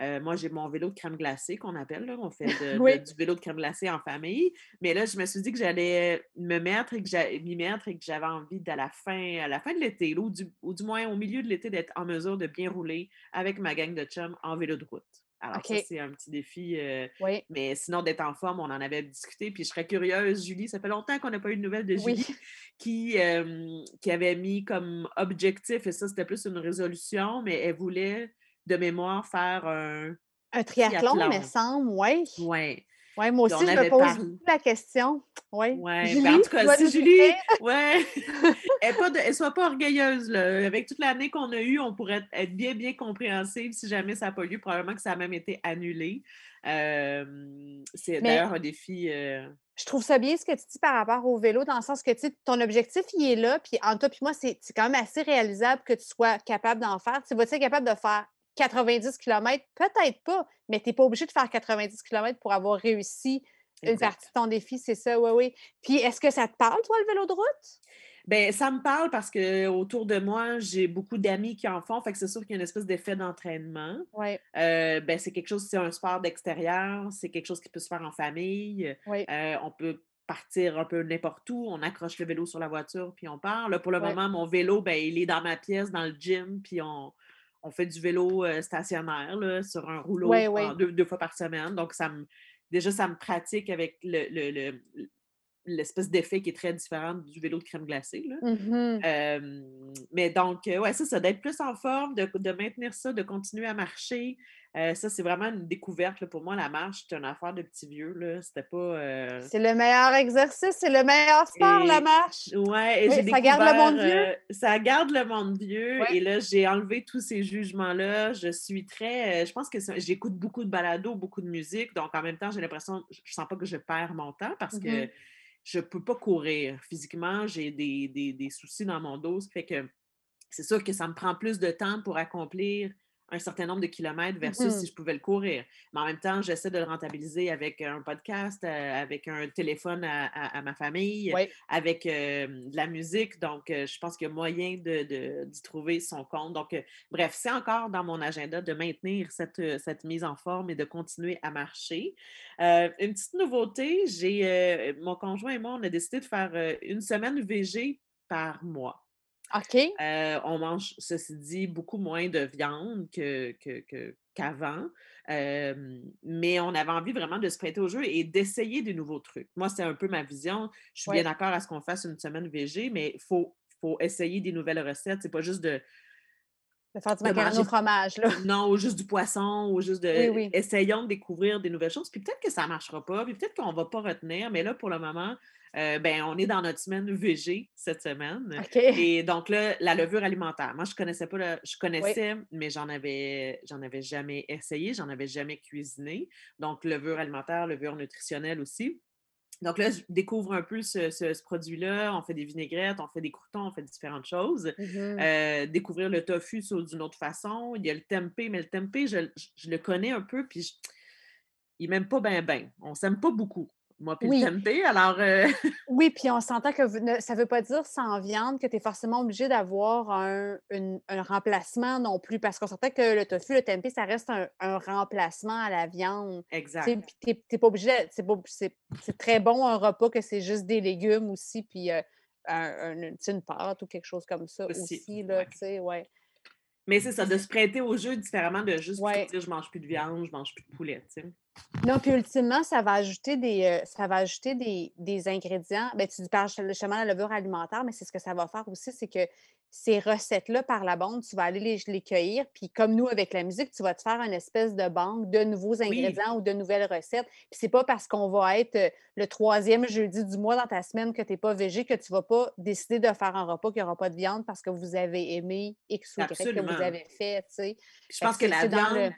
Euh, moi, j'ai mon vélo de crème glacée qu'on appelle. Là. On fait de- de- Oui. du vélo de crème glacée en famille. Mais là, je me suis dit que j'allais me mettre et que j'allais m'y mettre et que j'avais envie d'à la fin, à la fin de l'été, ou, du, ou du moins au milieu de l'été, d'être en mesure de bien rouler avec ma gang de chums en vélo de route. Alors, ça, c'est un petit défi. euh, Oui. mais sinon, d'être en forme, on en avait discuté. Puis je serais curieuse, Julie, ça fait longtemps qu'on n'a pas eu de nouvelles de Oui. Julie, <laughs> qui, euh, qui avait mis comme objectif, et ça, c'était plus une résolution, mais elle voulait de mémoire faire un Un triathlon, me triathlon. semble, oui. Ouais. Oui, moi aussi, je me pose parlé. la question. Oui. Ouais, Julie, ben en tout cas, si Julie, ouais, <laughs> elle elle soit pas orgueilleuse, là. Avec toute l'année qu'on a eue, on pourrait être- bien, bien compréhensive si jamais ça n'a pas lieu. Probablement que ça a même été annulé. Euh, c'est d'ailleurs un défi. euh, je trouve ça bien ce que tu dis par rapport au vélo, dans le sens que ton objectif, il est là, puis en toi puis moi, c'est quand même assez réalisable que tu sois capable d'en faire. Tu vas-tu être capable de faire 90 km? Peut-être pas, mais tu n'es pas obligé de faire 90 km pour avoir réussi une exact. partie de ton défi, c'est ça, oui, oui. Puis est-ce que ça te parle, toi, le vélo de route? Ben, ça me parle parce que autour de moi, j'ai beaucoup d'amis qui en font. Fait que c'est sûr qu'il y a une espèce d'effet d'entraînement. Oui, Euh, ben, c'est quelque chose, c'est un sport d'extérieur, c'est quelque chose qui peut se faire en famille. Euh, on peut partir un peu n'importe où, on accroche le vélo sur la voiture, puis on part. Là, pour le moment, mon vélo, ben, il est dans ma pièce, dans le gym, puis on, on fait du vélo euh, stationnaire là, sur un rouleau deux, deux fois par semaine. Donc, ça me, déjà, ça me pratique avec le, le- le- l'espèce d'effet qui est très différent du vélo de crème glacée. Là. Mhm. Euh, mais donc, euh, ouais, ça, ça d'être plus en forme, de, de maintenir ça, de continuer à marcher. Euh, ça, c'est vraiment une découverte là, pour moi. La marche, c'est une affaire de petit vieux. C'était pas. euh, C'est le meilleur exercice, c'est le meilleur sport, la marche. ouais, et j'ai Oui, ça garde le monde vieux. euh, ça garde le monde vieux. Ouais. Et là, j'ai enlevé tous ces jugements-là. Je suis très. euh, je pense que ça- j'écoute beaucoup de balados, beaucoup de musique. Donc, en même temps, j'ai l'impression, je sens pas que je perds mon temps parce que Mhm. je peux pas courir. Physiquement, j'ai des, des- des soucis dans mon dos. Qui fait que c'est sûr que ça me prend plus de temps pour accomplir un certain nombre de kilomètres versus Mhm. si je pouvais le courir. Mais en même temps, j'essaie de le rentabiliser avec un podcast, euh, avec un téléphone à, à- à ma famille, Oui, avec euh, de la musique. Donc, euh, je pense qu'il y a moyen de, de- d'y trouver son compte. Donc, euh, bref, c'est encore dans mon agenda de maintenir cette, euh, cette mise en forme et de continuer à marcher. Euh, une petite nouveauté, j'ai euh, mon conjoint et moi, on a décidé de faire euh, une semaine VG par mois. OK. Euh, on mange, ceci dit, beaucoup moins de viande que, que- que- qu'avant. Euh, mais on avait envie vraiment de se prêter au jeu et d'essayer des nouveaux trucs. Moi, c'est un peu ma vision. Je suis bien d'accord à ce qu'on fasse une semaine VG, mais il faut, faut essayer des nouvelles recettes. C'est pas juste de, De faire du macaroni au fromage, là. <laughs> non, ou juste du poisson, ou juste de. Oui, oui. Essayons de découvrir des nouvelles choses. Puis peut-être que ça ne marchera pas, puis peut-être qu'on ne va pas retenir, mais là, pour le moment, euh, ben, on est dans notre semaine VG cette semaine. <laughs> Et donc là, la levure alimentaire. Moi, je connaissais pas le- je Oui. connaissais, mais j'en avais, j'en avais jamais essayé, j'en avais jamais cuisiné. Donc, levure alimentaire, levure nutritionnelle aussi. Donc là, je découvre un peu ce, ce- ce produit-là. On fait des vinaigrettes, on fait des croutons, on fait différentes choses. Mhm. Euh, découvrir le tofu sous d'une autre façon. Il y a le tempeh, mais le tempeh, je, je- je le connais un peu, puis je- il m'aime pas bien, bien. On s'aime pas beaucoup, moi, puis Oui. le tempeh. Alors, euh, <laughs> Oui, puis on s'entend que ne- ça ne veut pas dire sans viande que tu es forcément obligé d'avoir un, remplacement non plus, parce qu'on s'entend que le tofu, le tempeh, ça reste un, un remplacement à la viande. exact. Puis t'es pas obligé, c'est très bon un repas que c'est juste des légumes aussi, puis euh, une pâte ou quelque chose comme ça Aussi, aussi, là, ouais. tu sais, ouais. Mais c'est ça, de se prêter au jeu différemment de juste Ouais. dire je mange plus de viande, je mange plus de poulet. tu sais. Non, puis ultimement, ça va ajouter des, euh, ça va ajouter des, des ingrédients. Ben, tu parles justement de la levure alimentaire, mais c'est ce que ça va faire aussi, c'est que ces recettes-là, par la bande, tu vas aller les, les cueillir. Puis comme nous, avec la musique, tu vas te faire une espèce de banque de nouveaux ingrédients ou de nouvelles recettes. Puis c'est pas parce qu'on va être euh, le troisième jeudi du mois dans ta semaine que tu n'es pas végé que tu vas pas décider de faire un repas qui n'aura pas de viande parce que vous avez aimé X ou Y que vous avez fait, tu sais. Je Fait pense que que c'est- la viande,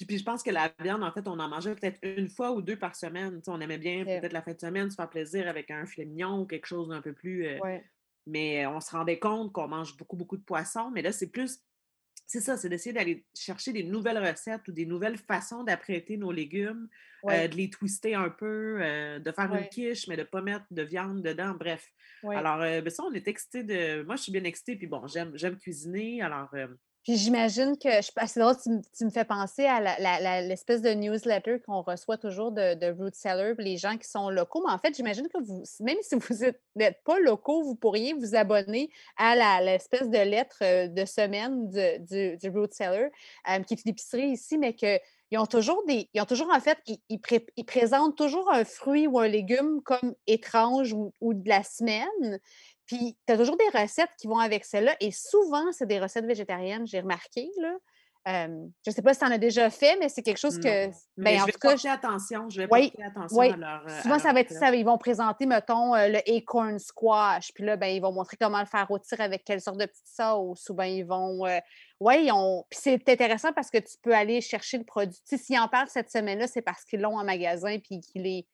le- puis je pense que la viande, en fait, on en mangeait peut-être une fois ou deux par semaine. Tu sais, on aimait bien Ouais. peut-être la fin de semaine se faire plaisir avec un filet mignon ou quelque chose d'un peu plus. euh, Ouais. Mais on se rendait compte qu'on mange beaucoup, beaucoup de poissons. Mais là, c'est plus. C'est ça, c'est d'essayer d'aller chercher des nouvelles recettes ou des nouvelles façons d'apprêter nos légumes, euh, de les twister un peu, euh, de faire une quiche, mais de ne pas mettre de viande dedans. Bref. Alors, euh, ben ça, on est excités de. Moi, je suis bien excitée, puis bon, j'aime, j'aime cuisiner. Alors, euh, Puis j'imagine que, ah, c'est drôle, tu, tu me fais penser à l'espèce de newsletter qu'on reçoit toujours de, Root Cellar, les gens qui sont locaux. Mais en fait, j'imagine que vous, même si vous êtes- n'êtes pas locaux, vous pourriez vous abonner à l'espèce de lettre euh, de semaine du, Root Cellar, euh, qui est une épicerie ici, mais que. Ils ont toujours des. Ils ont toujours, en fait, ils, ils pré- ils présentent toujours un fruit ou un légume comme étrange ou de la semaine. Puis, tu as toujours des recettes qui vont avec celle-là. Et souvent, c'est des recettes végétariennes, j'ai remarqué. Là. Euh, je ne sais pas si tu en as déjà fait, mais c'est quelque chose Non. que. mais Ben, je en vais tout cas, porter attention. Je vais Oui, porter attention oui. à leur. euh, à souvent, leur ça va être ça. Ils vont présenter, mettons, euh, le acorn squash. Puis là, ben, ils vont montrer comment le faire rôtir avec quelle sorte de petite sauce. Ou bien ils vont. euh, ils ont. Puis c'est intéressant parce que tu peux aller chercher le produit. Tu s'ils en parlent cette semaine-là, c'est parce qu'ils l'ont en magasin puis qu'il est,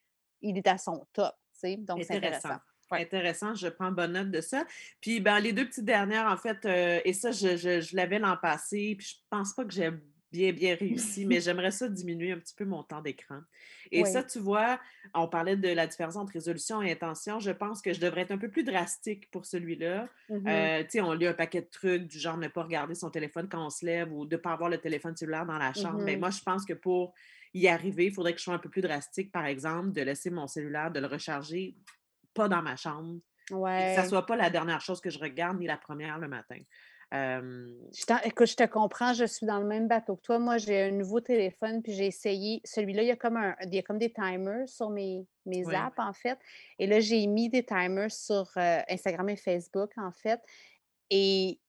il est à son top. tu sais. Donc, c'est Intéressant. intéressant. Ouais. Intéressant, je prends bonne note de ça. Puis ben, les deux petites dernières, en fait, euh, et ça, je, je- je l'avais l'an passé, puis je pense pas que j'ai bien, bien réussi, <laughs> mais j'aimerais ça diminuer un petit peu mon temps d'écran. Et Oui. ça, tu vois, on parlait de la différence entre résolution et intention. Je pense que je devrais être un peu plus drastique pour celui-là. Mhm. Euh, tu sais, on lit un paquet de trucs du genre ne pas regarder son téléphone quand on se lève ou de ne pas avoir le téléphone cellulaire dans la chambre. Mais Mhm. moi, je pense que pour y arriver, il faudrait que je sois un peu plus drastique, par exemple, de laisser mon cellulaire, de le recharger pas dans ma chambre. et ouais. Que ça soit pas la dernière chose que je regarde ni la première le matin. Euh, Je écoute, je te comprends, je suis dans le même bateau que toi. Moi, j'ai un nouveau téléphone, puis j'ai essayé. Celui-là, il y a comme un, il y a comme des timers sur mes, mes Oui. apps, en fait. Et là, j'ai mis des timers sur euh, Instagram et Facebook, en fait. Et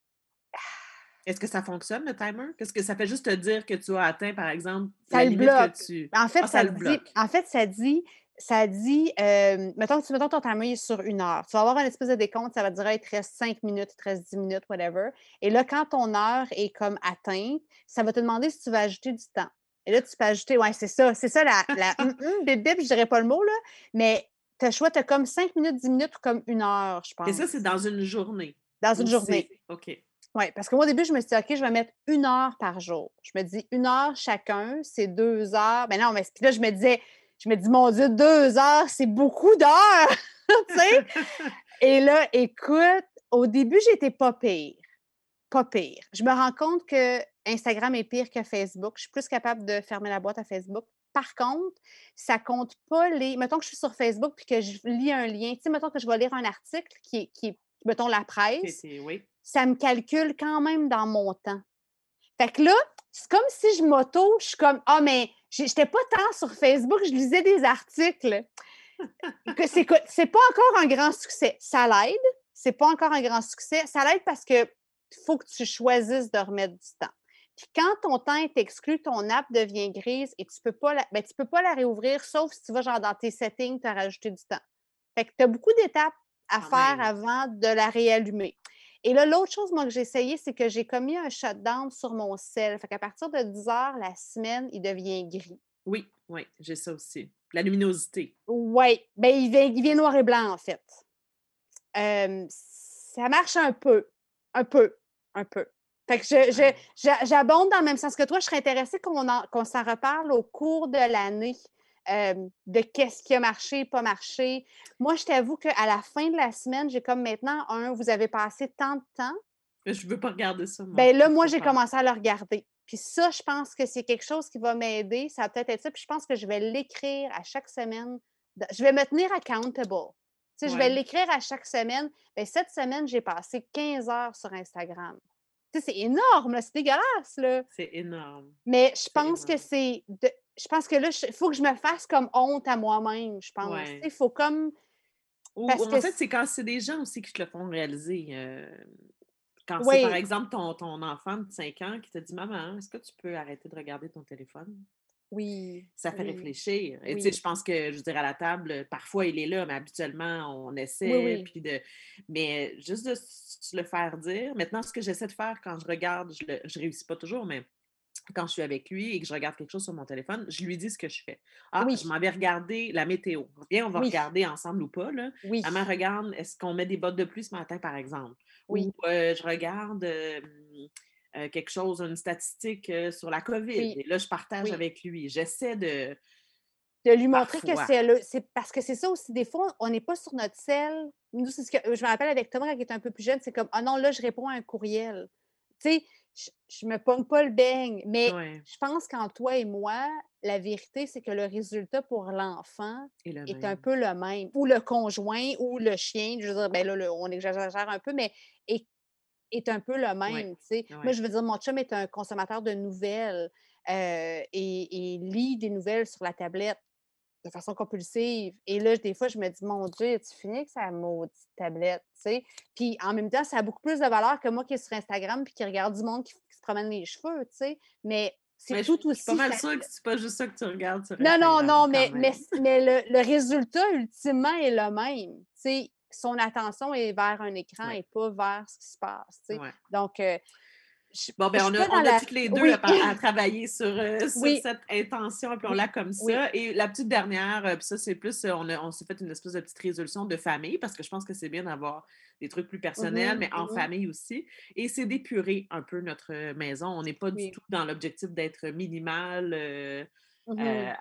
Est-ce que ça fonctionne, le timer? Qu'est-ce que ça fait juste te dire que tu as atteint, par exemple, Ça la le limite bloque. que tu. en fait, Ah, ça, ça le dit, bloque. en fait, ça dit, ça dit, euh, mettons, tu mettons ton timer est sur une heure. Tu vas avoir un espèce de décompte, ça va te dire, il te reste 5 minutes, il te reste 10 minutes, whatever. Et là, quand ton heure est comme atteinte, ça va te demander si tu vas ajouter du temps. Et là, tu peux ajouter, ouais, c'est ça, c'est ça la, la <laughs> hum, hum, bip, bip, je dirais pas le mot, là, mais tu as choix, tu as comme 5 minutes, 10 minutes ou comme une heure, je pense. Et ça, c'est dans une journée. dans une Ou journée. OK. Oui, parce que moi, au début, je me suis dit, OK, je vais mettre une heure par jour. Je me dis, une heure chacun, c'est deux heures. Mais non, mais puis là, je me disais, je me dis, mon Dieu, deux heures, c'est beaucoup d'heures. <laughs> tu sais? Et là, écoute, au début, j'étais pas pire. Pas pire. Je me rends compte que Instagram est pire que Facebook. Je suis plus capable de fermer la boîte à Facebook. Par contre, ça compte pas les. Mettons que je suis sur Facebook puis que je lis un lien. Tu sais, mettons que je vais lire un article qui est, qui est mettons, la presse oui. ça me calcule quand même dans mon temps. Fait que là, c'est comme si je m'auto, je suis comme Ah, mais j'étais pas tant sur Facebook, je lisais des articles. <laughs> Que c'est, pas encore un grand succès. Ça l'aide, c'est pas encore un grand succès. Ça l'aide parce que faut que tu choisisses de remettre du temps. Puis quand ton temps est exclu, ton app devient grise et tu peux pas la, ben, tu peux pas la réouvrir, sauf si tu vas genre dans tes settings, tu as rajouté du temps. Fait que tu as beaucoup d'étapes à Quand faire même. avant de la réallumer. Et là, l'autre chose, moi, que j'ai essayé, c'est que j'ai commis un shutdown sur mon sel. Fait qu'à partir de 10 heures, la semaine, il devient gris. Oui, oui, j'ai ça aussi. La luminosité. Oui, ben il vient, il vient noir et blanc, en fait. Euh, ça marche un peu, un peu, un peu. Fait que je, j'abonde dans le même sens que toi. Je serais intéressée qu'on en- qu'on s'en reparle au cours de l'année, euh, de qu'est-ce qui a marché, pas marché. Moi, je t'avoue qu'à la fin de la semaine, j'ai comme maintenant un, vous avez passé tant de temps. Je veux pas regarder ça, moi. Ben là, moi, j'ai commencé à le regarder. Puis ça, je pense que c'est quelque chose qui va m'aider. Ça va peut-être être ça. Puis je pense que je vais l'écrire à chaque semaine. Je vais me tenir accountable. Tu sais, je vais l'écrire à chaque semaine. Ben, cette semaine, j'ai passé 15 heures sur Instagram. Tu sais, c'est énorme, c'est dégueulasse, là. C'est énorme. Mais je pense que c'est... de- Je pense que là, il faut que je me fasse comme honte à moi-même, je pense. Ouais. Il faut comme... Ou, Parce ou en que fait, c'est quand c'est des gens aussi qui te le font réaliser. euh, quand c'est, par exemple, ton, ton enfant de 5 ans qui te dit Maman, est-ce que tu peux arrêter de regarder ton téléphone? Oui. Ça fait oui. réfléchir. Et tu sais, je pense que, je veux dire, à la table, parfois il est là, mais habituellement, on essaie. Puis de... Mais juste de le faire dire. Maintenant, ce que j'essaie de faire quand je regarde, je ne réussis pas toujours, mais quand je suis avec lui et que je regarde quelque chose sur mon téléphone, je lui dis ce que je fais. Ah, Oui. je m'en vais regarder la météo. Bien, on va Oui. regarder ensemble ou pas. Là. Oui. Maman, regarde, est-ce qu'on met des bottes de pluie ce matin, par exemple? Oui. Ou euh, je regarde euh, euh, quelque chose, une statistique euh, sur la COVID. Et là, je partage avec lui. J'essaie de. de lui montrer que c'est le. C'est parce que c'est ça aussi, des fois, on n'est pas sur notre sel. Nous, c'est ce que je me rappelle avec Thomas quand il était un peu plus jeune, c'est comme Ah non, là, je réponds à un courriel. Tu sais, je, je me pogne pas le beigne. Mais Ouais, je pense qu'en toi et moi, la vérité, c'est que le résultat pour l'enfant le est un peu le même. Ou le conjoint, ou le chien, je veux dire, ben là, le- on exagère un peu, mais est, est un peu le même. tu sais. Moi, ouais. je veux dire, mon chum est un consommateur de nouvelles euh, et, et lit des nouvelles sur la tablette de façon compulsive. Et là, des fois, je me dis, mon Dieu, tu finis avec sa maudite tablette, tu sais? Puis en même temps, ça a beaucoup plus de valeur que moi qui est sur Instagram puis qui regarde du monde qui, qui se promène les cheveux, tu sais? Mais c'est je tout je aussi. suis pas mal sûre que c'est pas juste ça que tu regardes sur non, non, non, mais, mais, mais le, le résultat, ultimement, est le même. Tu sais, son attention est vers un écran Ouais. et pas vers ce qui se passe. tu sais? Ouais. Donc, euh, Bon, ben, on a, on a la- toutes les deux Oui. à, travailler sur, euh, <laughs> sur Oui. cette intention, appelons-la comme ça. Et la petite dernière, euh, puis ça, c'est plus, euh, on, on s'est fait une espèce de petite résolution de famille, parce que je pense que c'est bien d'avoir des trucs plus personnels, Mhm, mais en mhm. famille aussi. Et c'est d'épurer un peu notre maison. On n'est pas du tout dans l'objectif d'être minimal. euh,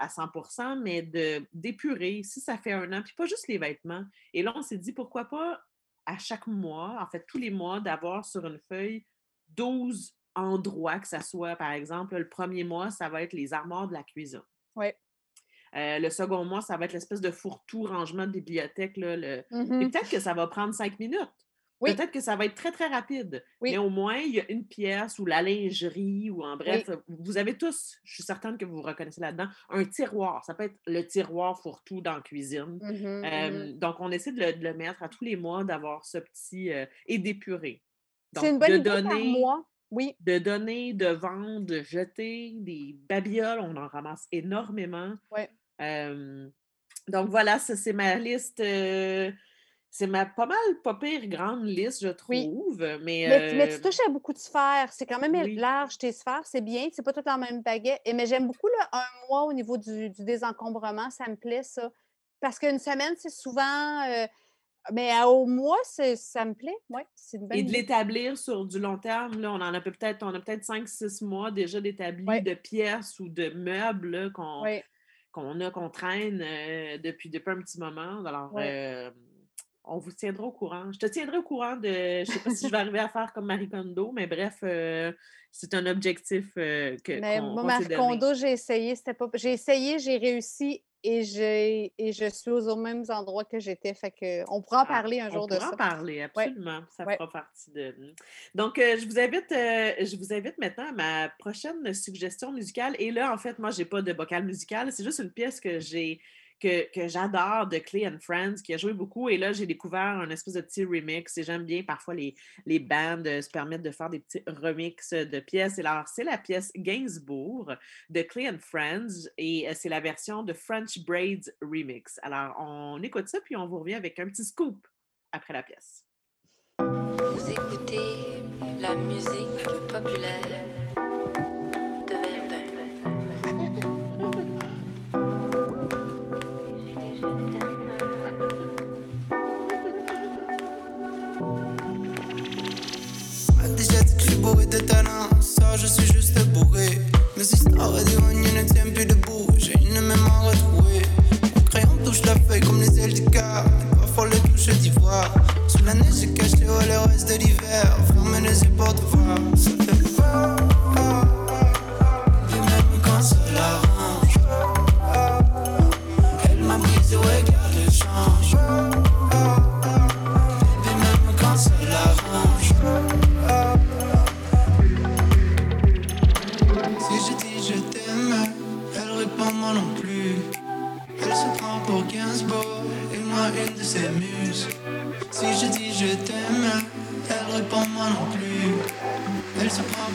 à 100% mais de d'épurer, si ça fait un an, puis pas juste les vêtements. Et là, on s'est dit, pourquoi pas à chaque mois, en fait, tous les mois, d'avoir sur une feuille 12 endroits, que ça soit, par exemple, le premier mois, ça va être les armoires de la cuisine. Ouais. Euh, le second mois, ça va être l'espèce de fourre-tout rangement de bibliothèque. Là, le... Mhm. peut-être que ça va prendre cinq minutes. Oui. Peut-être que ça va être très, très rapide. Oui. Mais au moins, il y a une pièce ou la lingerie ou en bref, vous avez tous, je suis certaine que vous vous reconnaissez là-dedans, un tiroir. Ça peut être le tiroir fourre-tout dans la cuisine. Mhm, Euh, mhm. donc, on essaie de le, de le mettre à tous les mois, d'avoir ce petit. euh, et d'épurer. C'est une bonne de idée par donner, mois. Oui. de donner, de vendre, de jeter des babioles, on en ramasse énormément. Ouais. Euh, donc voilà, ça c'est ma liste. euh, c'est ma pas mal pas pire grande liste, je Oui. trouve. Mais, tu touches à beaucoup de sphères. C'est quand même oui. large tes sphères, c'est bien. C'est pas tout en même baguette. Et, mais j'aime beaucoup le un mois au niveau du, du désencombrement. Ça me plaît, ça. Parce qu'une semaine, c'est souvent. Mais à- au mois, ça me plaît. C'est une bonne et de l'établir sur du long terme, là, on en a peut-être, on a peut-être 5-6 mois déjà d'établi Ouais. de pièces ou de meubles qu'on a, qu'on traîne euh, depuis, depuis un petit moment. Alors, Ouais. euh, on vous tiendra au courant. Je te tiendrai au courant de. Je ne sais pas si je vais arriver à faire comme Marie Kondo, mais bref, euh, c'est un objectif euh, que. Mais moi, Marie. Kondo, j'ai essayé. C'était pas... J'ai essayé, j'ai réussi et, j'ai... et je suis aux mêmes endroits que j'étais. Fait que on pourra en Ah, parler un on jour de pourra ça. en parler, absolument. Ça Ouais. fera partie de. Donc, euh, je vous invite, euh, je vous invite maintenant à ma prochaine suggestion musicale. Et là, en fait, moi, j'ai pas de bocal musical. C'est juste une pièce que j'ai que, que j'adore de Clay and Friends, qui a joué beaucoup. Et là, j'ai découvert un espèce de petit remix. Et j'aime bien parfois les, les bandes euh, se permettent de faire des petits remixes de pièces. Et alors, c'est la pièce Gainsbourg de Clay and Friends. Et euh, c'est la version de French Braids Remix. Alors, on écoute ça, puis on vous revient avec un petit scoop après la pièce. Vous écoutez la musique populaire Ça, je suis juste bourré. Mes histoires d'ironie ne tiennent plus debout. J'ai une mémoire retrouvée. Mon crayon touche la feuille comme les ailes du car. Et parfois le touche d'ivoire. Sous la neige, j'ai caché au le reste de l'hiver. Ferme les yeux pour te voir. Ça fait peur.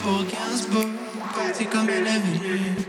Pour Gainsbourg, partie comme elle est.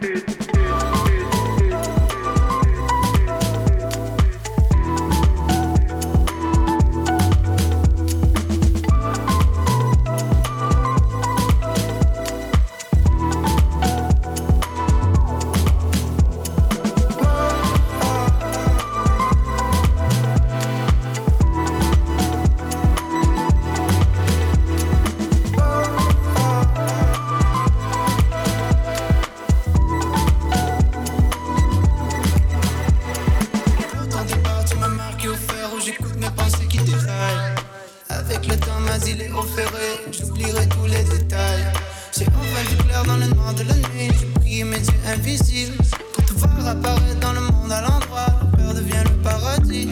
tous les détails. J'ai enfin vu clair dans le noir de la nuit, j'ai prié mes yeux invisibles. Pour te voir apparaître dans le monde à l'endroit, le peur devient le paradis.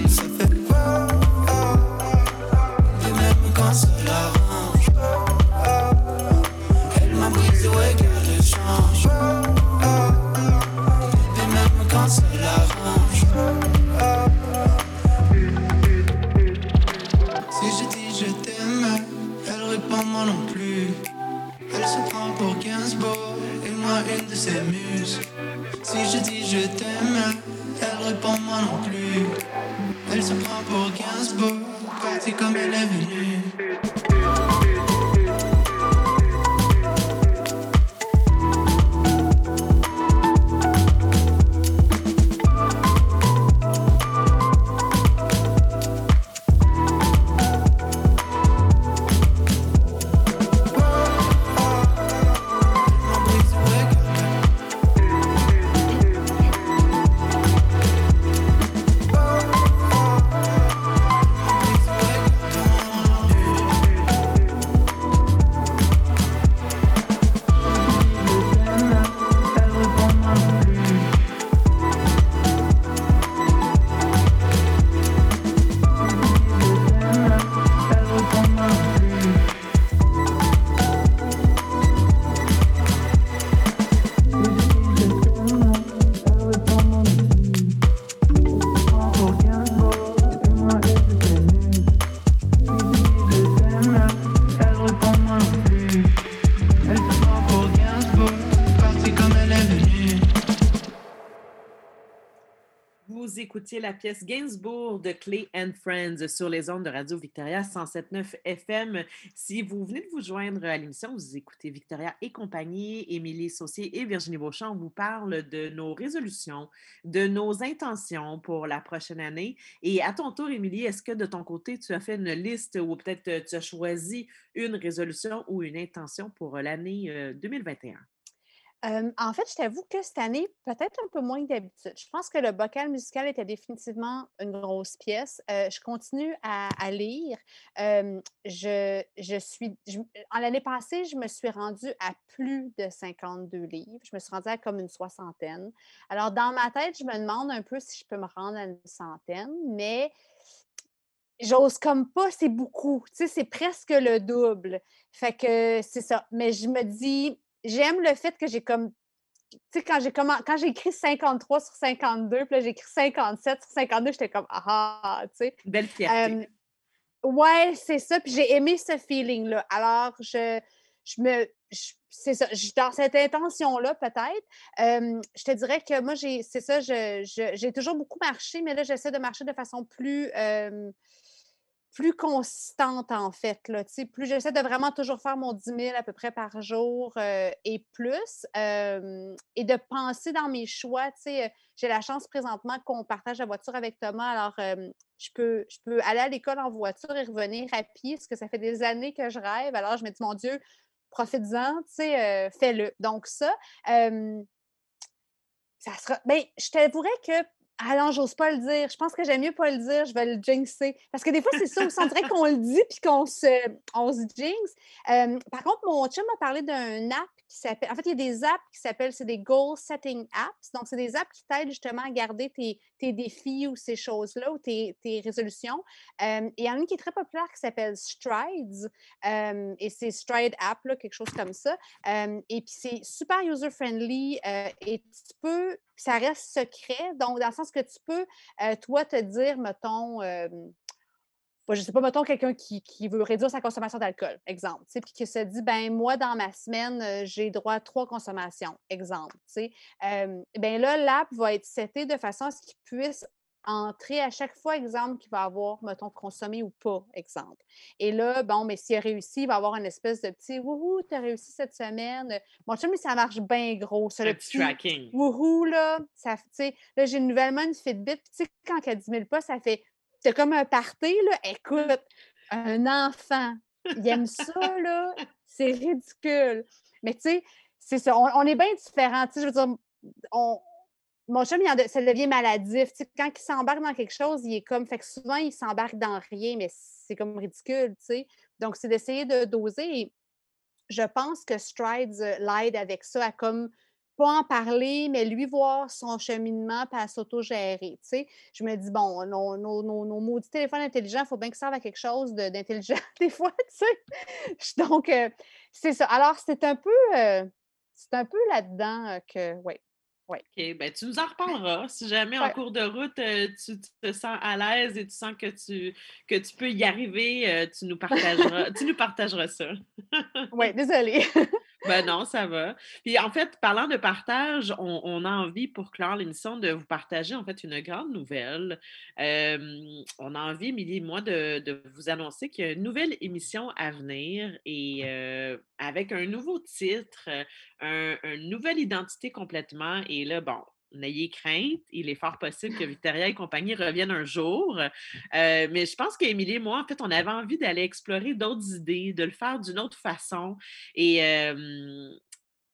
Vous écoutiez la pièce Gainsbourg de Clay and Friends sur les ondes de Radio Victoria 107.9 FM. Si vous venez de vous joindre à l'émission, vous écoutez Victoria et compagnie, Émilie Saucier et Virginie Beauchamp. Vous parle de nos résolutions, de nos intentions pour la prochaine année. Et à ton tour, Émilie, est-ce que de ton côté, tu as fait une liste ou peut-être euh, tu as choisi une résolution ou une intention pour l'année euh, 2021? En fait, je t'avoue que cette année, peut-être un peu moins que d'habitude. Je pense que le bocal musical était définitivement une grosse pièce. Je continue à, lire. Je, je suis, en l'année passée, je me suis rendue à plus de 52 livres. Je me suis rendue à comme une soixantaine. Alors, dans ma tête, je me demande un peu si je peux me rendre à une centaine, mais j'ose comme pas, c'est beaucoup. Tu sais, c'est presque le double. Fait que c'est ça. Mais je me dis, j'aime le fait que j'ai comme. Tu sais, quand j'ai commen- quand j'ai écrit 53 sur 52, puis là, j'ai écrit 57 sur 52, j'étais comme ah, ah, tu sais. Belle fierté. Euh, ouais, c'est ça. Puis j'ai aimé ce feeling-là. Alors, je, je me. je- c'est ça. je- dans cette intention-là, peut-être. euh, je te dirais que moi, j'ai. C'est ça, j'ai toujours beaucoup marché, mais là, j'essaie de marcher de façon plus. euh, plus consistante, en fait. Là, plus j'essaie de vraiment toujours faire mon 10 000 à peu près par jour euh, et plus, et de penser dans mes choix. Euh, j'ai la chance présentement qu'on partage la voiture avec Thomas, alors je, peux, je peux aller à l'école en voiture et revenir à pied, parce que ça fait des années que je rêve. Alors, je me dis, mon Dieu, profites-en, euh, fais-le. Donc, ça, ça sera. Bien, je t'avouerais que. Ah non, j'ose pas le dire. Je pense que j'aime mieux pas le dire. Je vais le jinxer. Parce que des fois, c'est ça. On dirait qu'on le dit puis qu'on se, on se jinx. Euh, par contre, mon chum m'a parlé d'un app qui s'appelle. En fait, il y a des apps qui s'appellent. C'est des goal setting apps. Donc, c'est des apps qui t'aident justement à garder tes, tes défis ou ces choses-là ou tes, tes résolutions. Euh, il y en a une qui est très populaire qui s'appelle Strides. Euh, et c'est Stride App, là, quelque chose comme ça. Et puis, c'est super user-friendly et tu peux ça reste secret. Donc, dans le sens que tu peux, euh, toi, te dire, mettons, euh, je ne sais pas, mettons quelqu'un qui, qui veut réduire sa consommation d'alcool, exemple, puis qui se dit, ben moi, dans ma semaine, euh, j'ai droit à trois consommations, exemple. Euh, ben là, l'app va être setée de façon à ce qu'il puisse entrer à chaque fois, exemple, qu'il va avoir, mettons, consommé ou pas, exemple. Et là, bon, mais s'il a réussi, il va avoir une espèce de petit wouhou, tu as réussi cette semaine. Mon chum, ça marche bien gros. Ça, le petit tracking. wouhou, là, ça, tu sais, là, j'ai nouvellement une Fitbit, tu sais, quand elle a 10 000 pas, ça fait, c'est comme un party, là, écoute, un enfant, il aime ça, là, c'est ridicule. Mais tu sais, c'est ça, on, on est bien différents, tu sais, je veux dire, on, mon chum, il en de- ça devient maladif. Quand il s'embarque dans quelque chose, il est comme. Fait que souvent, il s'embarque dans rien, mais c'est comme ridicule, tu sais. Donc, c'est d'essayer de doser. Et je pense que Strides euh, l'aide avec ça à comme pas en parler, mais lui voir son cheminement puis à s'autogérer. Je me dis, bon, nos, nos, nos, nos maudits téléphones intelligents, il faut bien qu'ils servent à quelque chose d'intelligent <laughs> des fois, tu sais. Donc, euh, c'est ça. Alors, c'est un peu, euh, c'est un peu là-dedans que, oui. OK, ben tu nous en reparleras. Si jamais en cours de route, euh, tu, tu te sens à l'aise et tu sens que tu, que tu peux y arriver, euh, tu nous partageras, <laughs> tu nous partageras ça. Oui, désolée. <laughs> Ben non, ça va. Puis en fait, parlant de partage, on, on a envie pour clore l'émission de vous partager en fait une grande nouvelle. Euh, on a envie, Émilie et moi, de, de vous annoncer qu'il y a une nouvelle émission à venir et euh, avec un nouveau titre, un- une nouvelle identité complètement. Et là, bon. N'ayez crainte, il est fort possible que Victoria et compagnie reviennent un jour. Euh, mais je pense qu'Émilie et moi, en fait, on avait envie d'aller explorer d'autres idées, de le faire d'une autre façon. Et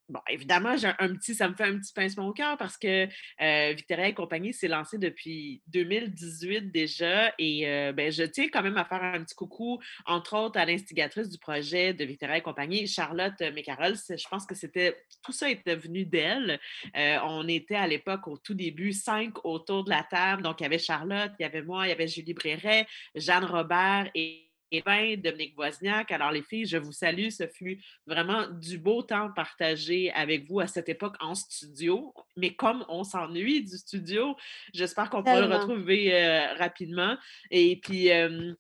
bon, évidemment, j'ai un, petit, ça me fait un petit pincement au cœur parce que euh, et compagnie s'est lancé depuis 2018 déjà. Et euh, ben, je tiens quand même à faire un petit coucou, entre autres, à l'instigatrice du projet de Victoria et compagnie, Charlotte Mécarol. Je pense que c'était tout ça était venu d'elle. Euh, on était à l'époque, au tout début, cinq autour de la table. Donc, il y avait Charlotte, il y avait moi, il y avait Julie Bréret, Jeanne Robert et ben, Dominique Wozniak. Alors, les filles, je vous salue. Ce fut vraiment du beau temps partagé avec vous à cette époque en studio. Mais comme on s'ennuie du studio, j'espère qu'on pourra le retrouver euh, rapidement. Et puis, euh,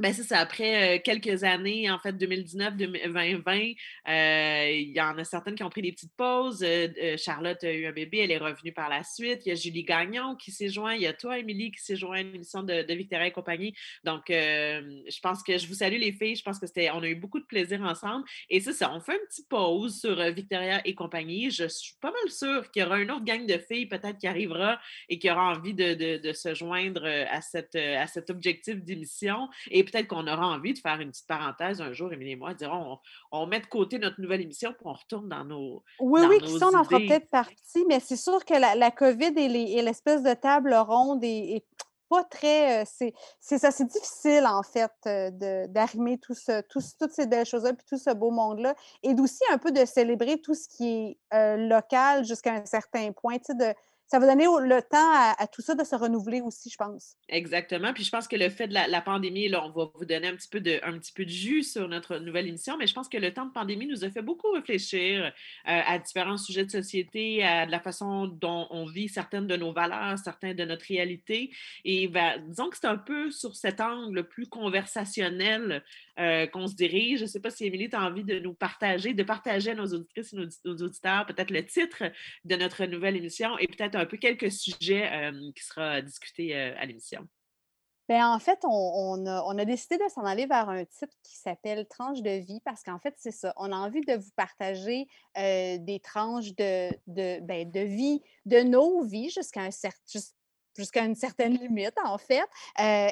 ben c'est après quelques années, en fait, 2019, 2020, euh, il y en a certaines qui ont pris des petites pauses. Charlotte a eu un bébé, elle est revenue par la suite. Il y a Julie Gagnon qui s'est joint. Il y a toi, Émilie, qui s'est joint à une émission de, de Victoria et compagnie. Donc, je pense que je vous salue les filles. Je pense que c'était, on a eu beaucoup de plaisir ensemble. Et c'est ça, on fait une petite pause sur Victoria et compagnie. Je suis pas mal sûre qu'il y aura une autre gang de filles peut-être qui arrivera et qui aura envie de, de- se joindre à, cette, à cet objectif d'émission. Peut-être qu'on aura envie de faire une petite parenthèse un jour, Émilie et moi, dirons, on, on met de côté notre nouvelle émission puis on retourne dans nos. Oui, dans oui, nos qui ça, on en fera peut-être partie, mais c'est sûr que la, la COVID et les- et l'espèce de table ronde est, est pas très. euh, c'est ça, c'est difficile, en fait, euh, d'arrimer tout ce, tout toutes ces belles choses-là, puis tout ce beau monde-là, et d'aussi un peu de célébrer tout ce qui est euh, local jusqu'à un certain point. tu sais, De, ça va donner le temps à, tout ça de se renouveler aussi, je pense. Exactement. Puis je pense que le fait de la, pandémie, là, on va vous donner un petit, peu de, un petit peu de jus sur notre nouvelle émission, mais je pense que le temps de pandémie nous a fait beaucoup réfléchir euh, à différents sujets de société, à la façon dont on vit certaines de nos valeurs, certaines de notre réalité. Et ben, disons que c'est un peu sur cet angle plus conversationnel euh, qu'on se dirige. Je ne sais pas si Émilie, tu as envie de nous partager, de partager à nos auditrices et nos, nos auditeurs peut-être le titre de notre nouvelle émission et peut-être un peu quelques sujets qui sera discutés euh, à l'émission. Ben, en fait, on, a, décidé de s'en aller vers un titre qui s'appelle Tranche de vie parce qu'en fait, c'est ça. On a envie de vous partager des tranches de, de, ben, de vie, de nos vies jusqu'à un cer- jus- jusqu'à une certaine limite, en fait,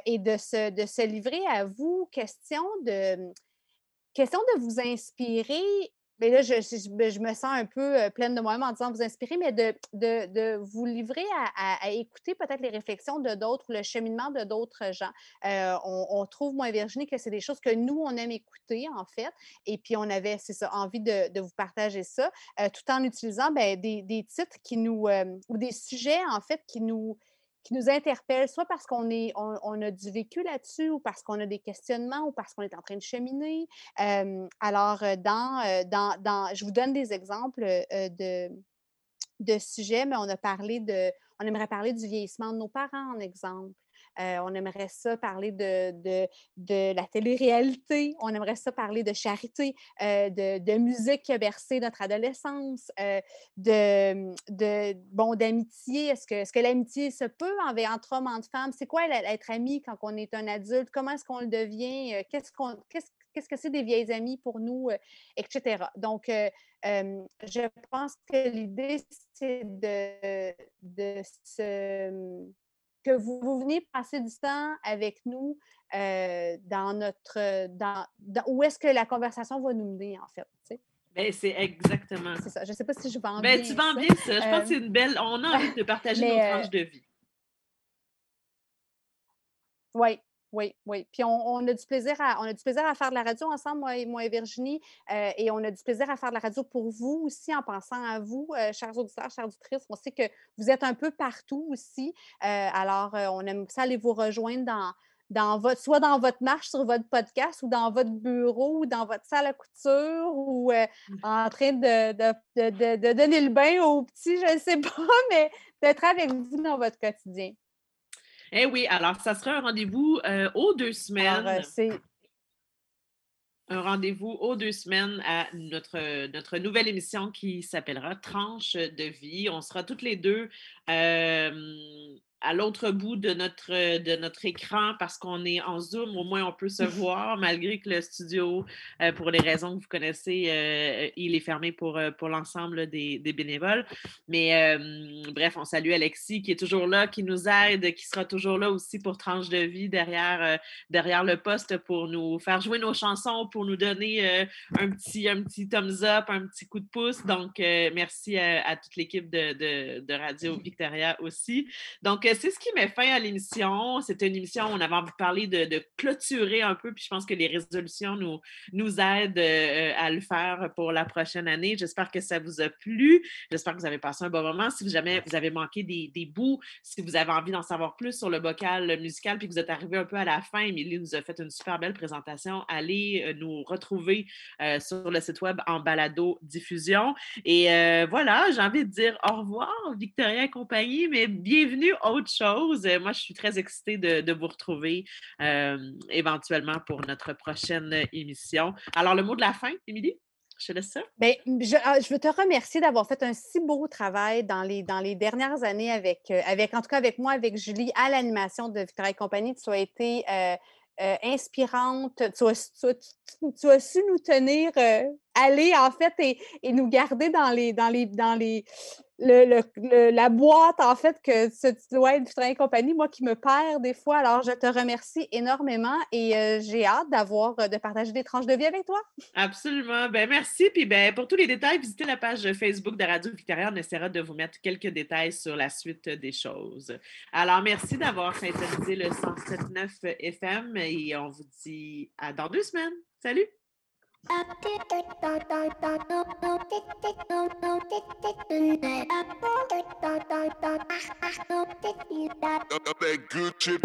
et de se, de se livrer à vous. Question de, question de vous inspirer. Mais là, je, je- je- je me sens un peu euh, pleine de moi-même en disant vous inspirer, mais de, de, de vous livrer à, à- écouter peut-être les réflexions de d'autres, le cheminement de d'autres gens. Euh, on, trouve, moi Virginie, que c'est des choses que nous, on aime écouter, en fait. Et puis, on avait, c'est ça, envie de, de vous partager ça, euh, tout en utilisant ben, des, des titres qui nous, ou des sujets, en fait, qui nous, qui nous interpellent, soit parce qu'on est, on, on a du vécu là-dessus, ou parce qu'on a des questionnements, ou parce qu'on est en train de cheminer. Alors, euh, dans, euh, dans, dans, je vous donne des exemples euh, de, de sujets, mais on a parlé de, on aimerait parler du vieillissement de nos parents, en exemple. Euh, on aimerait ça parler de, de, de la télé-réalité. On aimerait ça parler de charité, euh, de, de musique qui a bercé notre adolescence, euh, de, de, bon, d'amitié. Est-ce que, est-ce que l'amitié se peut envers, entre hommes, entre femmes? C'est quoi être ami quand on est un adulte? Comment est-ce qu'on le devient? Qu'est-ce, qu'on, qu'est-ce, qu'est-ce que c'est des vieilles amies pour nous, etc. Donc, je pense que l'idée, c'est de, de se que vous, vous veniez passer du temps avec nous euh, dans notre. Dans, dans- où est-ce que la conversation va nous mener, en fait. Ben, c'est exactement C'est ça. Je ne sais pas si je vends Ben, bien. tu vends ça. bien ça. Je pense Euh, que c'est une belle. On a envie de <laughs> partager mais, nos euh, tranches de vie. Oui, oui, oui. Puis on, on a du plaisir à, on a du plaisir à faire de la radio ensemble, moi et, moi et Virginie, euh, et on a du plaisir à faire de la radio pour vous aussi, en pensant à vous, euh, chers auditeurs, chères auditrices. On sait que vous êtes un peu partout aussi. Euh, alors, on aime ça aller vous rejoindre dans, dans votre, soit dans votre marche sur votre podcast ou dans votre bureau ou dans votre salle à couture ou euh, en train de, de- de donner le bain aux petits, je ne sais pas, <laughs> mais d'être avec vous dans votre quotidien. Eh oui, alors ça sera un rendez-vous euh, aux deux semaines. Alors, euh, un rendez-vous aux deux semaines à notre, notre nouvelle émission qui s'appellera Tranche de vie. On sera toutes les deux euh, à l'autre bout de notre, de notre écran parce qu'on est en Zoom. Au moins, on peut se <laughs> voir malgré que le studio, euh, pour les raisons que vous connaissez, euh, il est fermé pour, euh, pour l'ensemble des, des bénévoles. Mais euh, bref, on salue Alexis qui est toujours là, qui nous aide, qui sera toujours là aussi pour Tranche de vie derrière, derrière le poste pour nous faire jouer nos chansons, pour nous donner un, petit, un petit thumbs up, un petit coup de pouce. Donc, merci à, à toute l'équipe de, de- de Radio Victoria aussi. Donc, c'est ce qui met fin à l'émission. C'était une émission où on avait envie de parler de, clôturer un peu, puis je pense que les résolutions nous, nous aident euh, à le faire pour la prochaine année. J'espère que ça vous a plu. J'espère que vous avez passé un bon moment. Si jamais vous avez manqué des, bouts, si vous avez envie d'en savoir plus sur le bocal musical, puis que vous êtes arrivé un peu à la fin, Émilie nous a fait une super belle présentation. Allez euh, nous retrouver euh, sur le site web en balado diffusion. Et voilà, j'ai envie de dire au revoir, Victoria et compagnie, mais bienvenue autre chose. Euh, Moi, je suis très excitée de, vous retrouver euh, éventuellement pour notre prochaine émission. Alors, le mot de la fin, Émilie, je laisse ça. Je, ah, je veux te remercier d'avoir fait un si beau travail dans les, dans les dernières années avec, euh, avec, en tout cas avec moi, avec Julie, à l'animation de Victoria et compagnie. Tu as été inspirante. Tu as, su nous tenir aller, en fait, et, et nous garder dans les, dans les, dans les, le, le- la boîte, en fait, que ce ouais, Victoria et compagnie, moi qui me perds des fois. Alors, je te remercie énormément et euh, j'ai hâte d'avoir, euh, de partager des tranches de vie avec toi. Absolument. Ben, merci. Puis ben, pour tous les détails, visitez la page Facebook de Radio Victoria. On essaiera de vous mettre quelques détails sur la suite des choses. Alors, merci d'avoir syntonisé le 107.9 FM et on vous dit à dans deux semaines. Salut! That good chip.